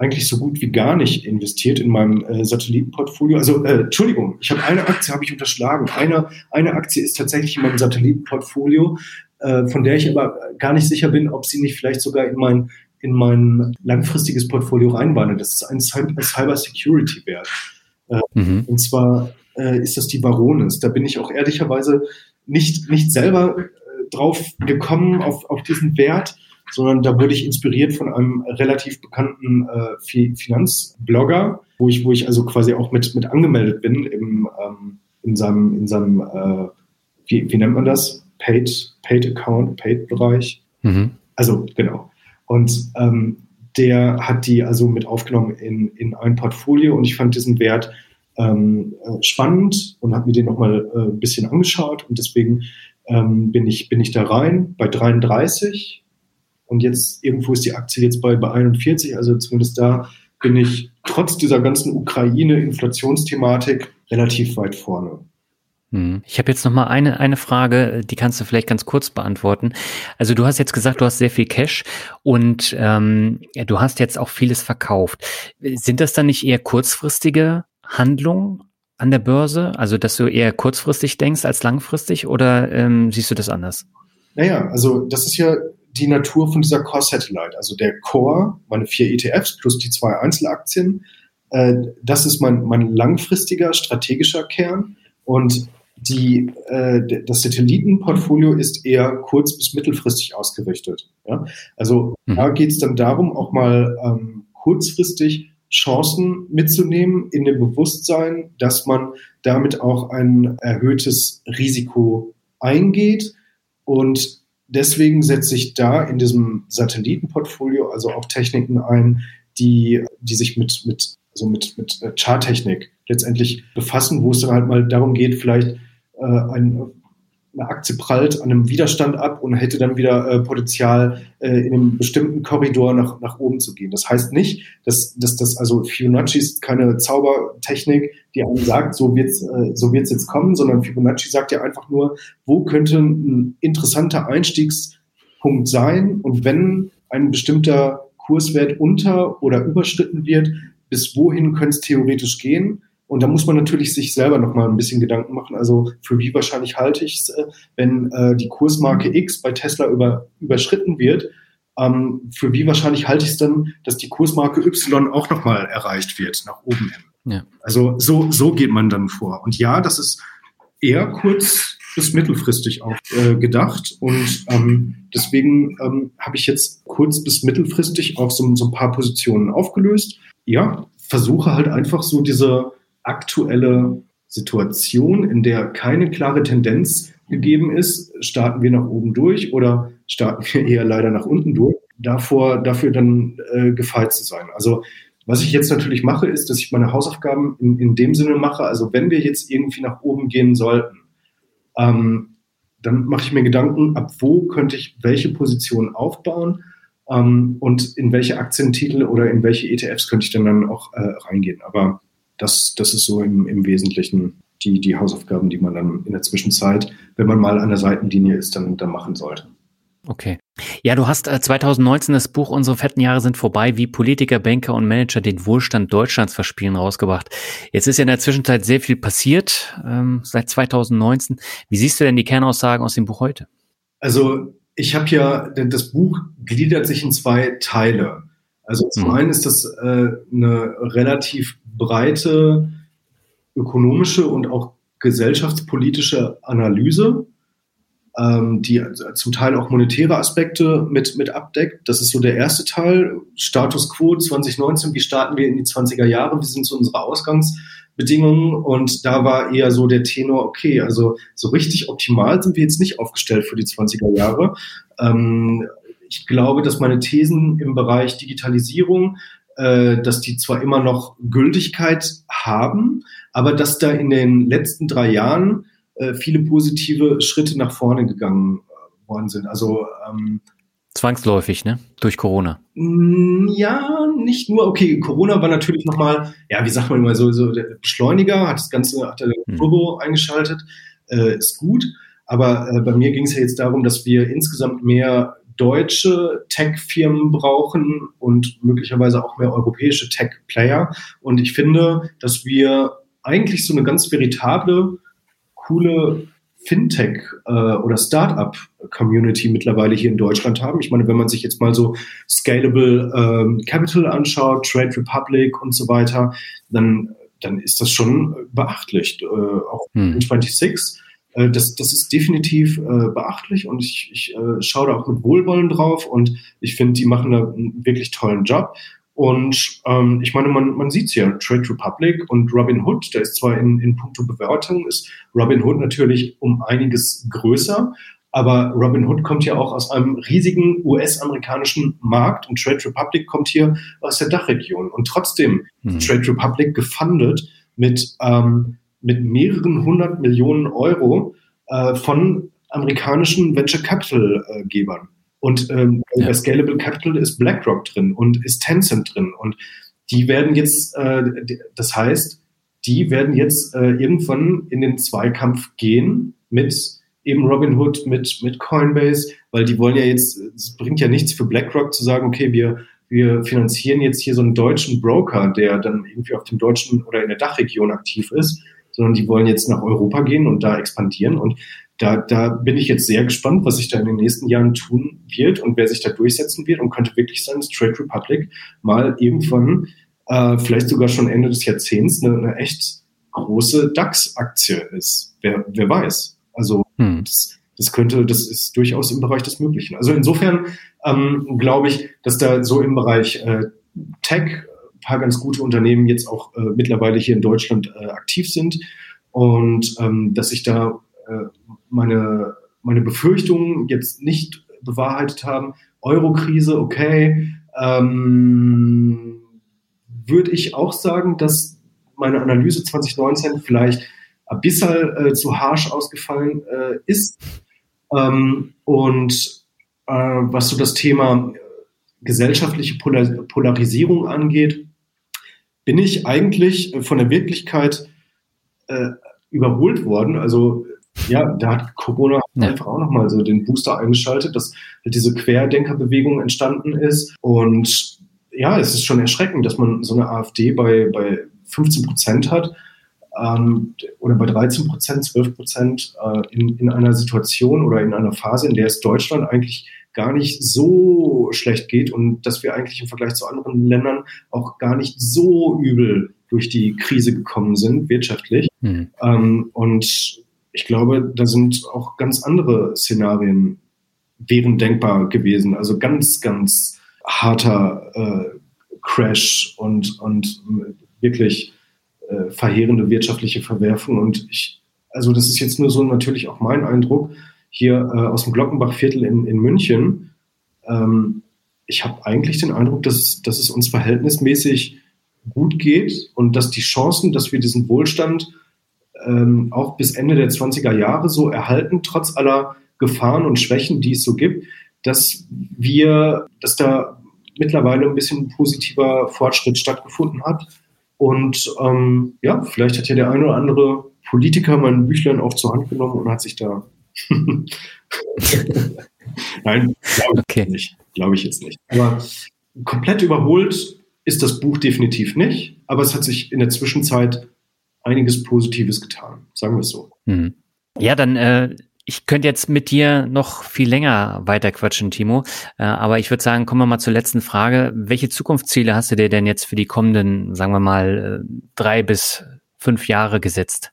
S1: eigentlich so gut wie gar nicht investiert in meinem äh, Satellitenportfolio. Also, äh, Entschuldigung, ich habe eine Aktie, habe ich unterschlagen. Eine, eine Aktie ist tatsächlich in meinem Satellitenportfolio, äh, von der ich aber gar nicht sicher bin, ob sie nicht vielleicht sogar in mein, in mein langfristiges Portfolio reinwandert. Das ist ein Cyber Security Wert. Äh, mhm. Und zwar äh, ist das die Varonis. Da bin ich auch ehrlicherweise nicht, nicht selber äh, drauf gekommen auf, auf diesen Wert, sondern da wurde ich inspiriert von einem relativ bekannten äh, Finanzblogger, wo ich, wo ich also quasi auch mit, mit angemeldet bin im, ähm, in seinem, in seinem äh, wie, wie nennt man das? Paid, Paid Account, Paid Bereich. Mhm. Also genau. Und ähm, der hat die also mit aufgenommen in, in ein Portfolio und ich fand diesen Wert ähm, äh, spannend und habe mir den nochmal äh, ein bisschen angeschaut und deswegen ähm, bin, ich, bin ich da rein bei 33 und jetzt irgendwo ist die Aktie jetzt bei, bei 41, also zumindest da bin ich trotz dieser ganzen Ukraine-Inflationsthematik relativ weit vorne.
S2: Hm. Ich habe jetzt noch mal eine eine Frage, die kannst du vielleicht ganz kurz beantworten. Also du hast jetzt gesagt, du hast sehr viel Cash und ähm, du hast jetzt auch vieles verkauft. Sind das dann nicht eher kurzfristige Handlungen an der Börse? Also dass du eher kurzfristig denkst als langfristig oder ähm, siehst du das anders?
S1: Naja, also das ist ja die Natur von dieser Core Satellite. Also der Core, meine vier ETFs plus die zwei Einzelaktien, äh, das ist mein, mein langfristiger strategischer Kern. Und die, äh, das Satellitenportfolio ist eher kurz- bis mittelfristig ausgerichtet. Ja? Also mhm. da geht es dann darum, auch mal ähm, kurzfristig Chancen mitzunehmen in dem Bewusstsein, dass man damit auch ein erhöhtes Risiko eingeht. Und deswegen setze ich da in diesem Satellitenportfolio also auch Techniken ein, die, die sich mit, mit, also mit, mit Charttechnik letztendlich befassen, wo es dann halt mal darum geht, vielleicht äh, ein, eine Aktie prallt an einem Widerstand ab und hätte dann wieder äh, Potenzial, äh, in einem bestimmten Korridor nach, nach oben zu gehen. Das heißt nicht, dass, dass das, also Fibonacci ist keine Zaubertechnik, die einem sagt, so wird's, äh, so wird's jetzt kommen, sondern Fibonacci sagt ja einfach nur, wo könnte ein interessanter Einstiegspunkt sein und wenn ein bestimmter Kurswert unter oder überschritten wird, bis wohin könnte es theoretisch gehen und da muss man natürlich sich selber noch mal ein bisschen Gedanken machen. Also für wie wahrscheinlich halte ich es, äh, wenn äh, die Kursmarke X bei Tesla über, überschritten wird, ähm, für wie wahrscheinlich halte ich es dann, dass die Kursmarke Y auch noch mal erreicht wird, nach oben hin. Ja. Also so, so geht man dann vor. Und ja, das ist eher kurz bis mittelfristig auch äh, gedacht. Und ähm, deswegen ähm, habe ich jetzt kurz bis mittelfristig auch so, so ein paar Positionen aufgelöst. Ja, versuche halt einfach so diese aktuelle Situation, in der keine klare Tendenz gegeben ist, starten wir nach oben durch oder starten wir eher leider nach unten durch, davor, dafür dann äh, gefeit zu sein. Also was ich jetzt natürlich mache, ist, dass ich meine Hausaufgaben in, in dem Sinne mache, also wenn wir jetzt irgendwie nach oben gehen sollten, ähm, dann mache ich mir Gedanken, ab wo könnte ich welche Position aufbauen ähm, und in welche Aktientitel oder in welche ETFs könnte ich dann, dann auch äh, reingehen. Aber das, das ist so im, im Wesentlichen die, die Hausaufgaben, die man dann in der Zwischenzeit, wenn man mal an der Seitenlinie ist, dann, dann machen sollte.
S2: Okay. Ja, du hast 2019 äh, das Buch Unsere fetten Jahre sind vorbei, wie Politiker, Banker und Manager den Wohlstand Deutschlands verspielen, rausgebracht. Jetzt ist ja in der Zwischenzeit sehr viel passiert ähm, seit 2019. Wie siehst du denn die Kernaussagen aus dem Buch heute?
S1: Also ich habe ja, das Buch gliedert sich in zwei Teile. Also zum mhm. einen ist das äh, eine relativ breite ökonomische und auch gesellschaftspolitische Analyse. ähm, die zum Teil auch monetäre Aspekte mit, mit abdeckt. Das ist so der erste Teil. Status quo 2019, wie starten wir in die 20er Jahre? Wie sind so unsere Ausgangsbedingungen? Und da war eher so der Tenor, okay, also so richtig optimal sind wir jetzt nicht aufgestellt für die 20er Jahre. Ähm, ich glaube, dass meine Thesen im Bereich Digitalisierung, äh, dass die zwar immer noch Gültigkeit haben, aber dass da in den letzten drei Jahren äh, viele positive Schritte nach vorne gegangen äh, worden sind. Also ähm,
S2: Zwangsläufig, ne? Durch Corona.
S1: Mm, ja, nicht nur. Okay, Corona war natürlich nochmal, ja, wie sagt man immer so, so der Beschleuniger, hat das Ganze, hat der hm. Turbo eingeschaltet, äh, ist gut. Aber äh, bei mir ging es ja jetzt darum, dass wir insgesamt mehr deutsche Tech-Firmen brauchen und möglicherweise auch mehr europäische Tech-Player. Und ich finde, dass wir eigentlich so eine ganz veritable coole Fintech äh, oder Startup-Community mittlerweile hier in Deutschland haben. Ich meine, wenn man sich jetzt mal so Scalable ähm, Capital anschaut, Trade Republic und so weiter, dann, dann ist das schon beachtlich. Äh, auch hm. 26. Äh, das, das ist definitiv äh, beachtlich und ich, ich äh, schaue da auch mit Wohlwollen drauf und ich finde, die machen da einen wirklich tollen Job. Und ähm, ich meine, man, man sieht es ja, Trade Republic und Robin Hood, der ist zwar in, in puncto Bewertung, ist Robin Hood natürlich um einiges größer, aber Robin Hood kommt ja auch aus einem riesigen US-amerikanischen Markt und Trade Republic kommt hier aus der Dachregion. Und trotzdem mhm. Trade Republic gefundet mit, ähm, mit mehreren hundert Millionen Euro äh, von amerikanischen Venture Capital-Gebern. Äh, und ähm, ja. bei Scalable Capital ist BlackRock drin und ist Tencent drin. Und die werden jetzt, äh, das heißt, die werden jetzt äh, irgendwann in den Zweikampf gehen mit eben Robinhood, mit, mit Coinbase, weil die wollen ja jetzt, es bringt ja nichts für BlackRock zu sagen, okay, wir, wir finanzieren jetzt hier so einen deutschen Broker, der dann irgendwie auf dem deutschen oder in der Dachregion aktiv ist, sondern die wollen jetzt nach Europa gehen und da expandieren. Und da, da bin ich jetzt sehr gespannt, was sich da in den nächsten Jahren tun wird und wer sich da durchsetzen wird und könnte wirklich sein, dass Trade Republic mal irgendwann, äh, vielleicht sogar schon Ende des Jahrzehnts, eine, eine echt große DAX-Aktie ist. Wer, wer weiß. Also hm. das, das könnte, das ist durchaus im Bereich des Möglichen. Also insofern ähm, glaube ich, dass da so im Bereich äh, Tech paar ganz gute Unternehmen jetzt auch äh, mittlerweile hier in Deutschland äh, aktiv sind und ähm, dass sich da äh, meine, meine Befürchtungen jetzt nicht bewahrheitet haben. Eurokrise, okay. Ähm, würde ich auch sagen, dass meine Analyse 2019 vielleicht bisschen äh, zu harsch ausgefallen äh, ist. Ähm, und äh, was so das Thema gesellschaftliche Polar Polarisierung angeht, bin ich eigentlich von der Wirklichkeit äh, überholt worden. Also ja, da hat Corona ja. einfach auch nochmal so den Booster eingeschaltet, dass halt diese Querdenkerbewegung entstanden ist. Und ja, es ist schon erschreckend, dass man so eine AfD bei, bei 15 Prozent hat ähm, oder bei 13 Prozent, 12 Prozent äh, in, in einer Situation oder in einer Phase, in der es Deutschland eigentlich gar nicht so schlecht geht und dass wir eigentlich im Vergleich zu anderen Ländern auch gar nicht so übel durch die Krise gekommen sind, wirtschaftlich. Mhm. Ähm, und ich glaube, da sind auch ganz andere Szenarien wären denkbar gewesen. Also ganz, ganz harter äh, Crash und, und wirklich äh, verheerende wirtschaftliche Verwerfung. Und ich, also das ist jetzt nur so natürlich auch mein Eindruck hier äh, aus dem Glockenbachviertel in, in München. Ähm, ich habe eigentlich den Eindruck, dass, dass es uns verhältnismäßig gut geht und dass die Chancen, dass wir diesen Wohlstand ähm, auch bis Ende der 20er Jahre so erhalten, trotz aller Gefahren und Schwächen, die es so gibt, dass wir, dass da mittlerweile ein bisschen positiver Fortschritt stattgefunden hat. Und ähm, ja, vielleicht hat ja der eine oder andere Politiker mein Büchlein auch zur Hand genommen und hat sich da. (laughs) Nein, glaube okay. ich nicht. Glaube ich jetzt nicht. Aber komplett überholt ist das Buch definitiv nicht, aber es hat sich in der Zwischenzeit einiges Positives getan, sagen wir es so.
S2: Mhm. Ja, dann äh, ich könnte jetzt mit dir noch viel länger weiter quatschen, Timo. Äh, aber ich würde sagen, kommen wir mal zur letzten Frage. Welche Zukunftsziele hast du dir denn jetzt für die kommenden, sagen wir mal, äh, drei bis fünf Jahre gesetzt?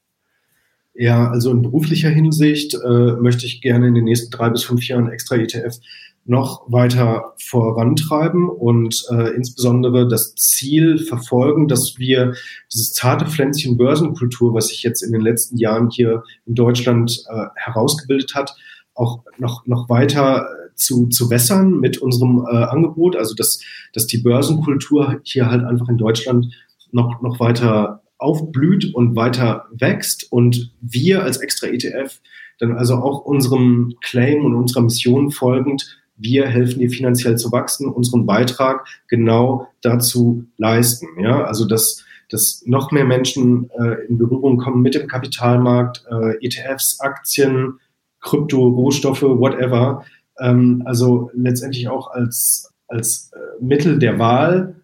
S1: Ja, also in beruflicher Hinsicht äh, möchte ich gerne in den nächsten drei bis fünf Jahren extra ETF noch weiter vorantreiben und äh, insbesondere das Ziel verfolgen, dass wir dieses zarte Pflänzchen Börsenkultur, was sich jetzt in den letzten Jahren hier in Deutschland äh, herausgebildet hat, auch noch, noch weiter zu, zu wässern mit unserem äh, Angebot. Also dass, dass die Börsenkultur hier halt einfach in Deutschland noch, noch weiter aufblüht und weiter wächst und wir als extra ETF dann also auch unserem Claim und unserer Mission folgend wir helfen dir finanziell zu wachsen, unseren Beitrag genau dazu leisten. Ja, also dass, dass noch mehr Menschen äh, in Berührung kommen mit dem Kapitalmarkt, äh, ETFs, Aktien, Krypto, Rohstoffe, whatever. Ähm, also letztendlich auch als, als äh, Mittel der Wahl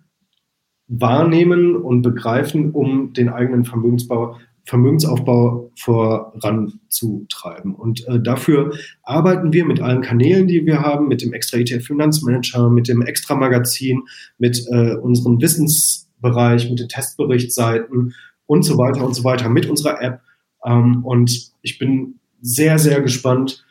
S1: wahrnehmen und begreifen, um den eigenen Vermögensbau Vermögensaufbau voranzutreiben. Und äh, dafür arbeiten wir mit allen Kanälen, die wir haben, mit dem Extra ETF Finanzmanager, mit dem Extra Magazin, mit äh, unserem Wissensbereich, mit den Testberichtsseiten und so weiter und so weiter, mit unserer App. Ähm, und ich bin sehr, sehr gespannt,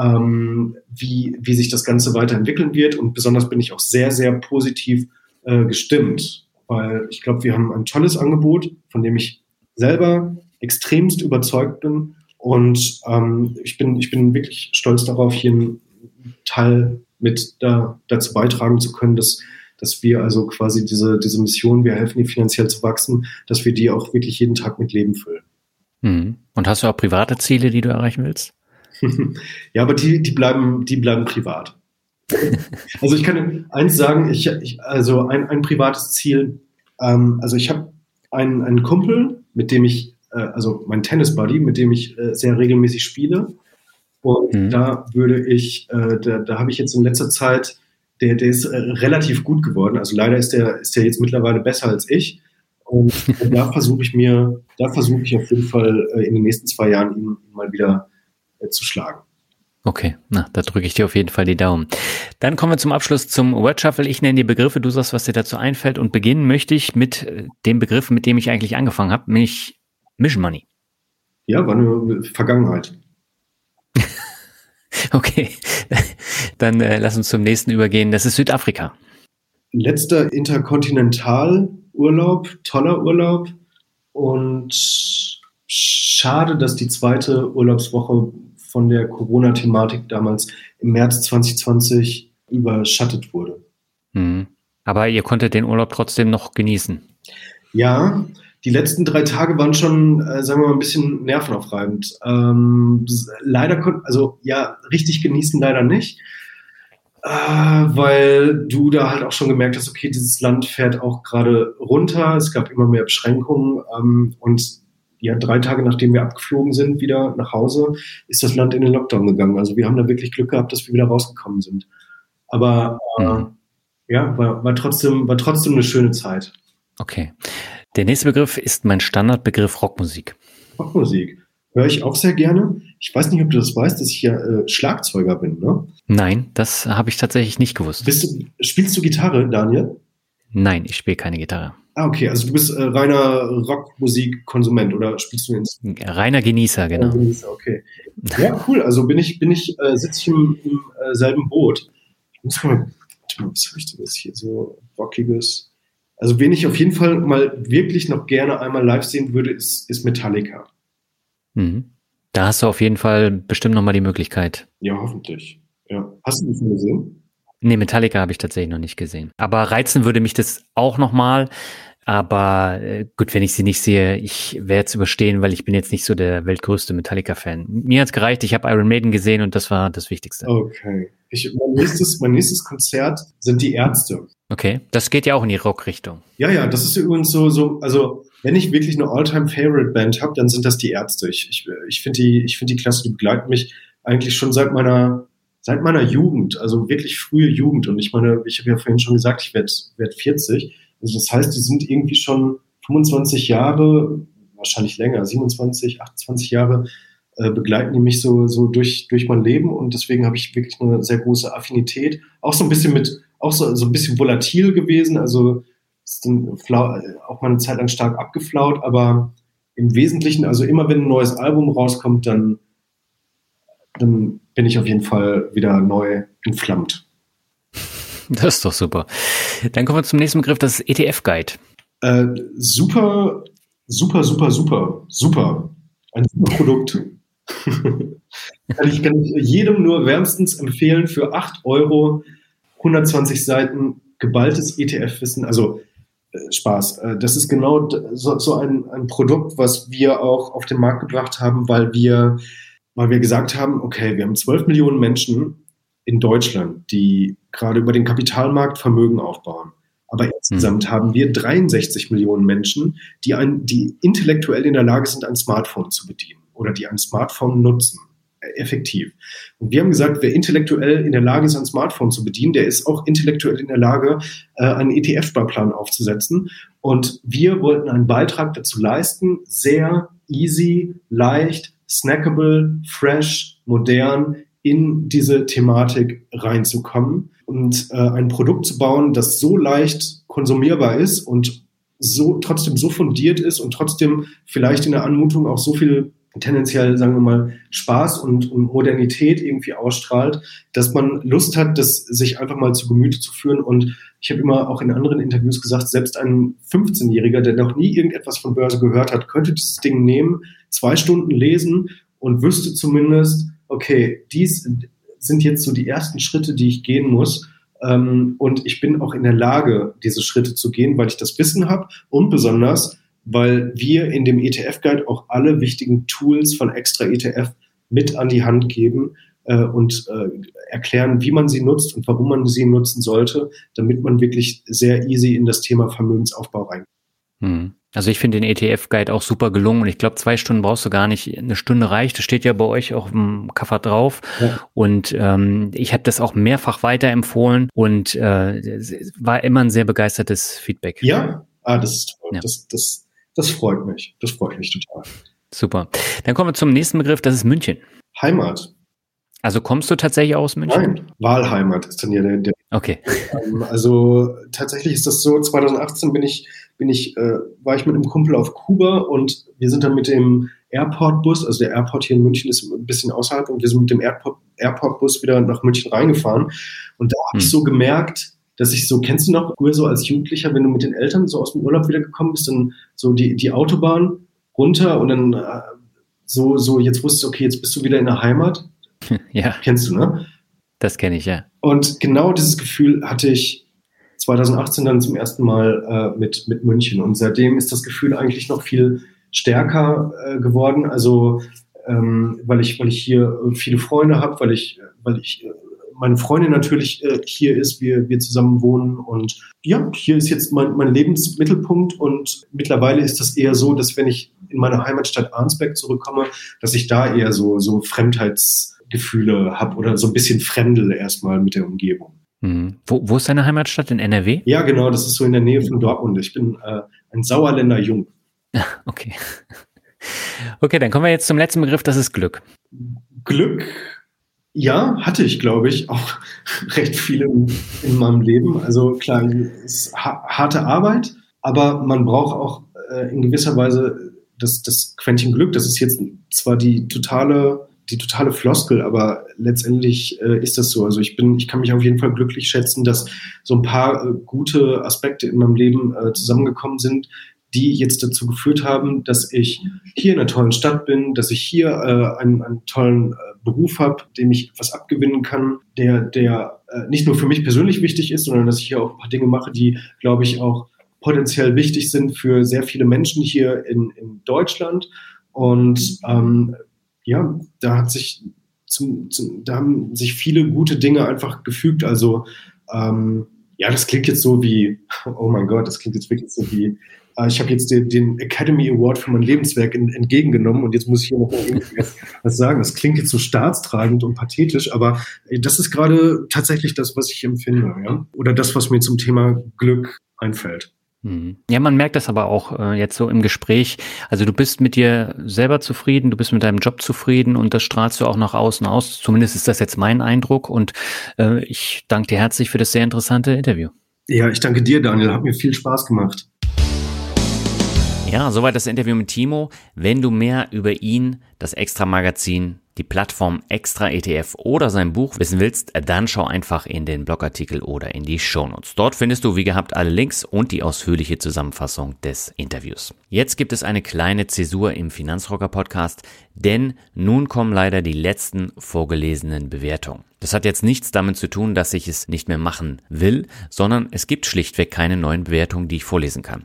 S1: ähm, wie, wie sich das Ganze weiterentwickeln wird. Und besonders bin ich auch sehr, sehr positiv äh, gestimmt, weil ich glaube, wir haben ein tolles Angebot, von dem ich selber extremst überzeugt bin. Und ähm, ich, bin, ich bin wirklich stolz darauf, hier einen Teil mit da, dazu beitragen zu können, dass, dass wir also quasi diese, diese Mission, wir helfen dir finanziell zu wachsen, dass wir die auch wirklich jeden Tag mit Leben füllen.
S2: Mhm. Und hast du auch private Ziele, die du erreichen willst? (laughs)
S1: ja, aber die, die, bleiben, die bleiben privat. (laughs) also ich kann eins sagen, ich, ich also ein, ein privates Ziel, ähm, also ich habe einen, einen Kumpel, mit dem ich, äh, also mein Tennis-Buddy, mit dem ich äh, sehr regelmäßig spiele. Und mhm. da würde ich, äh, da, da habe ich jetzt in letzter Zeit, der, der ist äh, relativ gut geworden. Also leider ist der, ist der jetzt mittlerweile besser als ich. Und da versuche ich mir, da versuche ich auf jeden Fall äh, in den nächsten zwei Jahren ihn mal wieder äh, zu schlagen.
S2: Okay, na, da drücke ich dir auf jeden Fall die Daumen. Dann kommen wir zum Abschluss zum Word Shuffle. Ich nenne die Begriffe, du sagst, was dir dazu einfällt. Und beginnen möchte ich mit äh, dem Begriff, mit dem ich eigentlich angefangen habe, nämlich Mission Money.
S1: Ja, war eine Vergangenheit. (laughs)
S2: okay, (laughs) dann äh, lass uns zum nächsten übergehen. Das ist Südafrika.
S1: Letzter Interkontinentalurlaub, toller Urlaub. Und schade, dass die zweite Urlaubswoche von der Corona-Thematik damals im März 2020 überschattet wurde.
S2: Mhm. Aber ihr konntet den Urlaub trotzdem noch genießen.
S1: Ja, die letzten drei Tage waren schon, äh, sagen wir mal, ein bisschen nervenaufreibend. Ähm, leider konnten, also ja, richtig genießen leider nicht, äh, weil du da halt auch schon gemerkt hast, okay, dieses Land fährt auch gerade runter, es gab immer mehr Beschränkungen ähm, und ja, drei Tage nachdem wir abgeflogen sind, wieder nach Hause, ist das Land in den Lockdown gegangen. Also wir haben da wirklich Glück gehabt, dass wir wieder rausgekommen sind. Aber äh, mhm. ja, war, war, trotzdem, war trotzdem eine schöne Zeit.
S2: Okay. Der nächste Begriff ist mein Standardbegriff Rockmusik.
S1: Rockmusik. Höre ich auch sehr gerne. Ich weiß nicht, ob du das weißt, dass ich ja äh, Schlagzeuger bin, ne?
S2: Nein, das habe ich tatsächlich nicht gewusst.
S1: Bist du, spielst du Gitarre, Daniel?
S2: Nein, ich spiele keine Gitarre.
S1: Ah, okay, also du bist äh, reiner Rockmusikkonsument oder spielst du ins
S2: Reiner Genießer, genau. Genießer,
S1: okay. Ja, cool. Also bin ich, bin ich, äh, sitze ich im, im äh, selben Boot. Ich muss mal, warte mal, was habe ich denn jetzt hier so rockiges? Also wen ich auf jeden Fall mal wirklich noch gerne einmal live sehen würde, ist, ist Metallica.
S2: Mhm. Da hast du auf jeden Fall bestimmt noch mal die Möglichkeit.
S1: Ja, hoffentlich. Ja. Hast du das schon gesehen?
S2: Nee, Metallica habe ich tatsächlich noch nicht gesehen. Aber reizen würde mich das auch nochmal. Aber äh, gut, wenn ich sie nicht sehe, ich werde es überstehen, weil ich bin jetzt nicht so der weltgrößte Metallica-Fan. Mir hat's gereicht, ich habe Iron Maiden gesehen und das war das Wichtigste.
S1: Okay. Ich, mein, nächstes, mein nächstes Konzert sind die Ärzte.
S2: Okay, das geht ja auch in die Rock-Richtung.
S1: Ja, ja, das ist übrigens so, so also wenn ich wirklich eine All-Time-Favorite-Band habe, dann sind das die Ärzte. Ich, ich, ich finde die, ich finde die klasse, die begleiten mich eigentlich schon seit meiner seit meiner Jugend, also wirklich frühe Jugend. Und ich meine, ich habe ja vorhin schon gesagt, ich werde werd 40. Also das heißt, die sind irgendwie schon 25 Jahre, wahrscheinlich länger, 27, 28 Jahre, äh, begleiten die mich so, so durch, durch mein Leben. Und deswegen habe ich wirklich eine sehr große Affinität. Auch so ein bisschen mit, auch so, so ein bisschen volatil gewesen. Also ist dann flau, auch mal eine Zeit lang stark abgeflaut, aber im Wesentlichen, also immer wenn ein neues Album rauskommt, dann, dann bin ich auf jeden Fall wieder neu entflammt. (laughs)
S2: Das ist doch super. Dann kommen wir zum nächsten Begriff, das ist ETF-Guide.
S1: Äh, super, super, super, super, super. Ein super Produkt. (laughs) kann, ich, kann ich jedem nur wärmstens empfehlen für 8 Euro, 120 Seiten geballtes ETF-Wissen. Also äh, Spaß. Äh, das ist genau so, so ein, ein Produkt, was wir auch auf den Markt gebracht haben, weil wir, weil wir gesagt haben, okay, wir haben 12 Millionen Menschen in Deutschland, die gerade über den Kapitalmarkt Vermögen aufbauen. Aber insgesamt mhm. haben wir 63 Millionen Menschen, die, ein, die intellektuell in der Lage sind, ein Smartphone zu bedienen oder die ein Smartphone nutzen, äh, effektiv. Und wir haben gesagt, wer intellektuell in der Lage ist, ein Smartphone zu bedienen, der ist auch intellektuell in der Lage, äh, einen ETF-Sparplan aufzusetzen. Und wir wollten einen Beitrag dazu leisten, sehr easy, leicht, snackable, fresh, modern in diese Thematik reinzukommen und äh, ein Produkt zu bauen, das so leicht konsumierbar ist und so trotzdem so fundiert ist und trotzdem vielleicht in der Anmutung auch so viel tendenziell, sagen wir mal, Spaß und, und Modernität irgendwie ausstrahlt, dass man Lust hat, das sich einfach mal zu Gemüte zu führen. Und ich habe immer auch in anderen Interviews gesagt, selbst ein 15-Jähriger, der noch nie irgendetwas von Börse gehört hat, könnte dieses Ding nehmen, zwei Stunden lesen und wüsste zumindest, okay, dies sind jetzt so die ersten Schritte, die ich gehen muss. Ähm, und ich bin auch in der Lage, diese Schritte zu gehen, weil ich das Wissen habe und besonders, weil wir in dem ETF-Guide auch alle wichtigen Tools von Extra ETF mit an die Hand geben äh, und äh, erklären, wie man sie nutzt und warum man sie nutzen sollte, damit man wirklich sehr easy in das Thema Vermögensaufbau reinkommt.
S2: Hm. Also ich finde den ETF-Guide auch super gelungen und ich glaube, zwei Stunden brauchst du gar nicht. Eine Stunde reicht. Das steht ja bei euch auch im Kaffer drauf. Ja. Und ähm, ich habe das auch mehrfach weiterempfohlen und äh, war immer ein sehr begeistertes Feedback.
S1: Ja, ah, das ist toll. Ja. Das, das, das freut mich. Das freut mich total.
S2: Super. Dann kommen wir zum nächsten Begriff, das ist München.
S1: Heimat.
S2: Also kommst du tatsächlich aus München?
S1: Nein, Wahlheimat ist dann ja der. der
S2: okay.
S1: Ähm, also tatsächlich ist das so, 2018 bin ich bin ich, äh, war ich mit einem Kumpel auf Kuba und wir sind dann mit dem Airport-Bus, also der Airport hier in München ist ein bisschen außerhalb und wir sind mit dem Airport-Bus wieder nach München reingefahren. Und da habe hm. ich so gemerkt, dass ich so, kennst du noch früher so als Jugendlicher, wenn du mit den Eltern so aus dem Urlaub wiedergekommen bist, dann so die, die Autobahn runter und dann äh, so, so, jetzt wusstest du, okay, jetzt bist du wieder in der Heimat. (laughs)
S2: Ja.
S1: Kennst du, ne?
S2: Das kenne ich, ja.
S1: Und genau dieses Gefühl hatte ich 2018 dann zum ersten Mal äh, mit, mit München. Und seitdem ist das Gefühl eigentlich noch viel stärker äh, geworden. Also ähm, weil ich, weil ich hier viele Freunde habe, weil ich, weil ich äh, meine Freundin natürlich äh, hier ist, wir, wir zusammen wohnen und ja, hier ist jetzt mein, mein Lebensmittelpunkt und mittlerweile ist das eher so, dass wenn ich in meine Heimatstadt Arnsberg zurückkomme, dass ich da eher so, so Fremdheitsgefühle habe oder so ein bisschen fremdel erstmal mit der Umgebung.
S2: Mhm. Wo, wo ist deine Heimatstadt? In NRW?
S1: Ja, genau, das ist so in der Nähe von Dortmund. Ich bin äh, ein Sauerländer Jung. (laughs)
S2: Okay. Okay, dann kommen wir jetzt zum letzten Begriff, das ist Glück.
S1: Glück, ja, hatte ich, glaube ich, auch (laughs) recht viel in, in meinem Leben. Also klar, es ist harte Arbeit, aber man braucht auch äh, in gewisser Weise das, das Quäntchen Glück. Das ist jetzt zwar die totale die totale Floskel, aber letztendlich äh, ist das so. Also ich bin, ich kann mich auf jeden Fall glücklich schätzen, dass so ein paar äh, gute Aspekte in meinem Leben äh, zusammengekommen sind, die jetzt dazu geführt haben, dass ich hier in einer tollen Stadt bin, dass ich hier äh, einen, einen tollen äh, Beruf habe, dem ich was abgewinnen kann, der, der äh, nicht nur für mich persönlich wichtig ist, sondern dass ich hier auch ein paar Dinge mache, die, glaube ich, auch potenziell wichtig sind für sehr viele Menschen hier in, in Deutschland. Und ähm, ja, da hat sich zum, zum, da haben sich viele gute Dinge einfach gefügt. Also ähm, ja, das klingt jetzt so wie, (laughs) oh mein Gott, das klingt jetzt wirklich so wie, ich habe jetzt den, den, Academy Award für mein Lebenswerk in, entgegengenommen und jetzt muss ich hier noch was sagen. Das klingt jetzt so staatstragend und pathetisch, aber äh, das ist gerade tatsächlich das, was ich empfinde, ja? Oder das, was mir zum Thema Glück einfällt.
S2: Mhm. Ja, man merkt das aber auch äh, jetzt so im Gespräch. Also du bist mit dir selber zufrieden, du bist mit deinem Job zufrieden und das strahlst du auch nach außen aus. Zumindest ist das jetzt mein Eindruck und äh, ich danke dir herzlich für das sehr interessante Interview.
S1: Ja, ich danke dir, Daniel. Hat mir viel Spaß gemacht.
S2: Ja, soweit das Interview mit Timo. Wenn du mehr über ihn, das Extra-Magazin, die Plattform Extra ETF oder sein Buch wissen willst, dann schau einfach in den Blogartikel oder in die Shownotes. Dort findest du wie gehabt alle Links und die ausführliche Zusammenfassung des Interviews. Jetzt gibt es eine kleine Zäsur im Finanzrocker Podcast, denn nun kommen leider die letzten vorgelesenen Bewertungen. Das hat jetzt nichts damit zu tun, dass ich es nicht mehr machen will, sondern es gibt schlichtweg keine neuen Bewertungen, die ich vorlesen kann.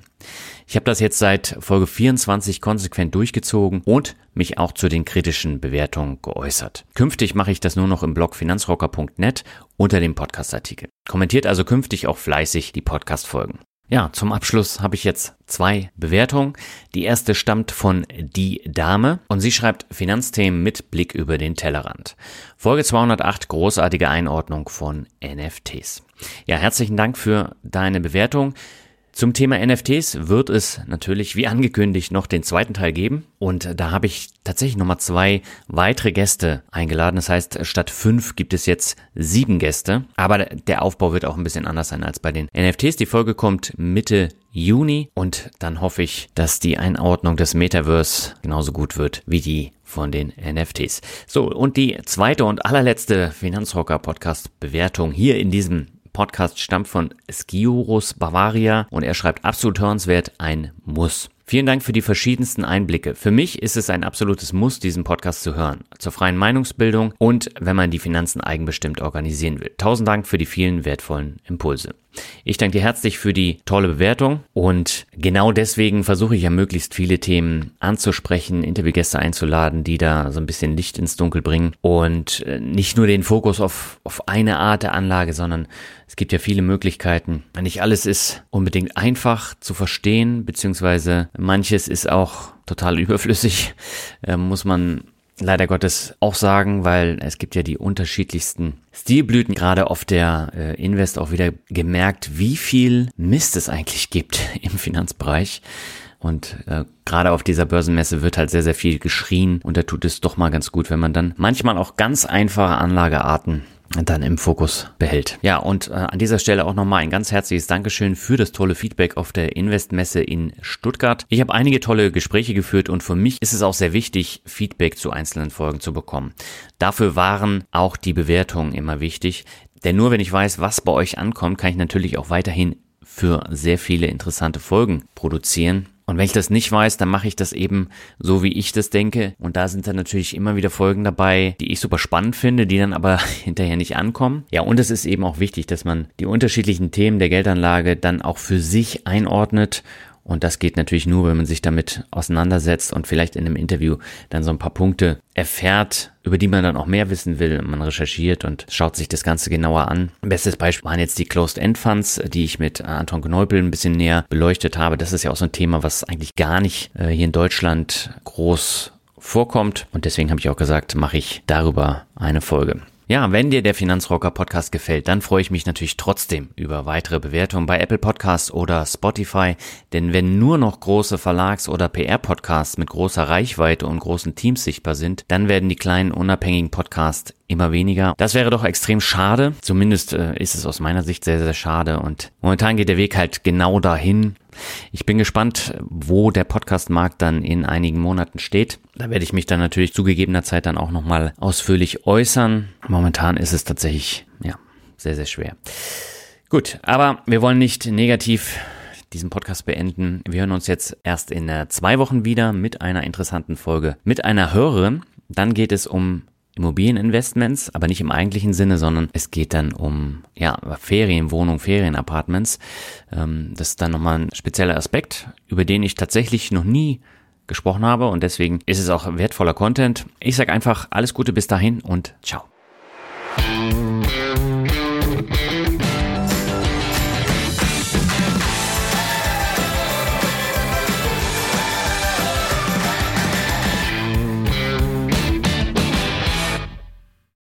S2: Ich habe das jetzt seit Folge 24 konsequent durchgezogen und mich auch zu den kritischen Bewertungen geäußert. Künftig mache ich das nur noch im Blog finanzrocker.net unter dem Podcastartikel. Kommentiert also künftig auch fleißig die Podcast-Folgen. Ja, zum Abschluss habe ich jetzt zwei Bewertungen. Die erste stammt von Die Dame und sie schreibt Finanzthemen mit Blick über den Tellerrand. Folge 208, großartige Einordnung von NFTs. Ja, herzlichen Dank für deine Bewertung. Zum Thema NFTs wird es natürlich wie angekündigt noch den zweiten Teil geben. Und da habe ich tatsächlich nochmal zwei weitere Gäste eingeladen. Das heißt, statt fünf gibt es jetzt sieben Gäste. Aber der Aufbau wird auch ein bisschen anders sein als bei den NFTs. Die Folge kommt Mitte Juni und dann hoffe ich, dass die Einordnung des Metaverse genauso gut wird wie die von den NFTs. So, und die zweite und allerletzte Finanzrocker Podcast Bewertung hier in diesem Podcast stammt von Skiurus Bavaria und er schreibt absolut hörenswert ein Muss. Vielen Dank für die verschiedensten Einblicke. Für mich ist es ein absolutes Muss, diesen Podcast zu hören. Zur freien Meinungsbildung und wenn man die Finanzen eigenbestimmt organisieren will. Tausend Dank für die vielen wertvollen Impulse. Ich danke dir herzlich für die tolle Bewertung und genau deswegen versuche ich ja möglichst viele Themen anzusprechen, Interviewgäste einzuladen, die da so ein bisschen Licht ins Dunkel bringen und äh, nicht nur den Fokus auf, auf eine Art der Anlage, sondern es gibt ja viele Möglichkeiten. Nicht alles ist unbedingt einfach zu verstehen, beziehungsweise manches ist auch total (laughs) überflüssig, äh, muss man leider Gottes auch sagen, weil es gibt ja die unterschiedlichsten Stilblüten, gerade auf der äh, Invest auch wieder gemerkt, wie viel Mist es eigentlich gibt (laughs) im Finanzbereich. Und äh, gerade auf dieser Börsenmesse wird halt sehr, sehr viel geschrien und da tut es doch mal ganz gut, wenn man dann manchmal auch ganz einfache Anlagearten dann im Fokus behält. Ja, und äh, an dieser Stelle auch nochmal ein ganz herzliches Dankeschön für das tolle Feedback auf der Investmesse in Stuttgart. Ich habe einige tolle Gespräche geführt und für mich ist es auch sehr wichtig, Feedback zu einzelnen Folgen zu bekommen. Dafür waren auch die Bewertungen immer wichtig, denn nur wenn ich weiß, was bei euch ankommt, kann ich natürlich auch weiterhin für sehr viele interessante Folgen produzieren und wenn ich das nicht weiß, dann mache ich das eben so, wie ich das denke. Und da sind dann natürlich immer wieder Folgen dabei, die ich super spannend finde, die dann aber (laughs) hinterher nicht ankommen. Ja, und es ist eben auch wichtig, dass man die unterschiedlichen Themen der Geldanlage dann auch für sich einordnet und das geht natürlich nur, wenn man sich damit auseinandersetzt und vielleicht in einem Interview dann so ein paar Punkte erfährt, über die man dann auch mehr wissen will. Man recherchiert und schaut sich das Ganze genauer an. Bestes Beispiel waren jetzt die Closed-End-Funds, die ich mit Anton Kneupel ein bisschen näher beleuchtet habe. Das ist ja auch so ein Thema, was eigentlich gar nicht äh, hier in Deutschland groß vorkommt. Und deswegen habe ich auch gesagt, mache ich darüber eine Folge. Ja, wenn dir der Finanzrocker Podcast gefällt, dann freue ich mich natürlich trotzdem über weitere Bewertungen bei Apple Podcasts oder Spotify, denn wenn nur noch große Verlags- oder PR-Podcasts mit großer Reichweite und großen Teams sichtbar sind, dann werden die kleinen unabhängigen Podcasts immer weniger. Das wäre doch extrem schade. Zumindest äh, ist es aus meiner Sicht sehr, sehr schade. Und momentan geht der Weg halt genau dahin. Ich bin gespannt, wo der Podcastmarkt dann in einigen Monaten steht. Da werde ich mich dann natürlich zu gegebener Zeit dann auch nochmal ausführlich äußern. Momentan ist es tatsächlich, ja, sehr, sehr schwer. Gut, aber wir wollen nicht negativ diesen Podcast beenden. Wir hören uns jetzt erst in äh, zwei Wochen wieder mit einer interessanten Folge, mit einer Hörerin. Dann geht es um Immobilieninvestments, aber nicht im eigentlichen Sinne, sondern es geht dann um ja, Ferienwohnungen, Ferienapartments. Ähm, das ist dann nochmal ein spezieller Aspekt, über den ich tatsächlich noch nie gesprochen habe und deswegen ist es auch wertvoller Content. Ich sage einfach alles Gute bis dahin und ciao.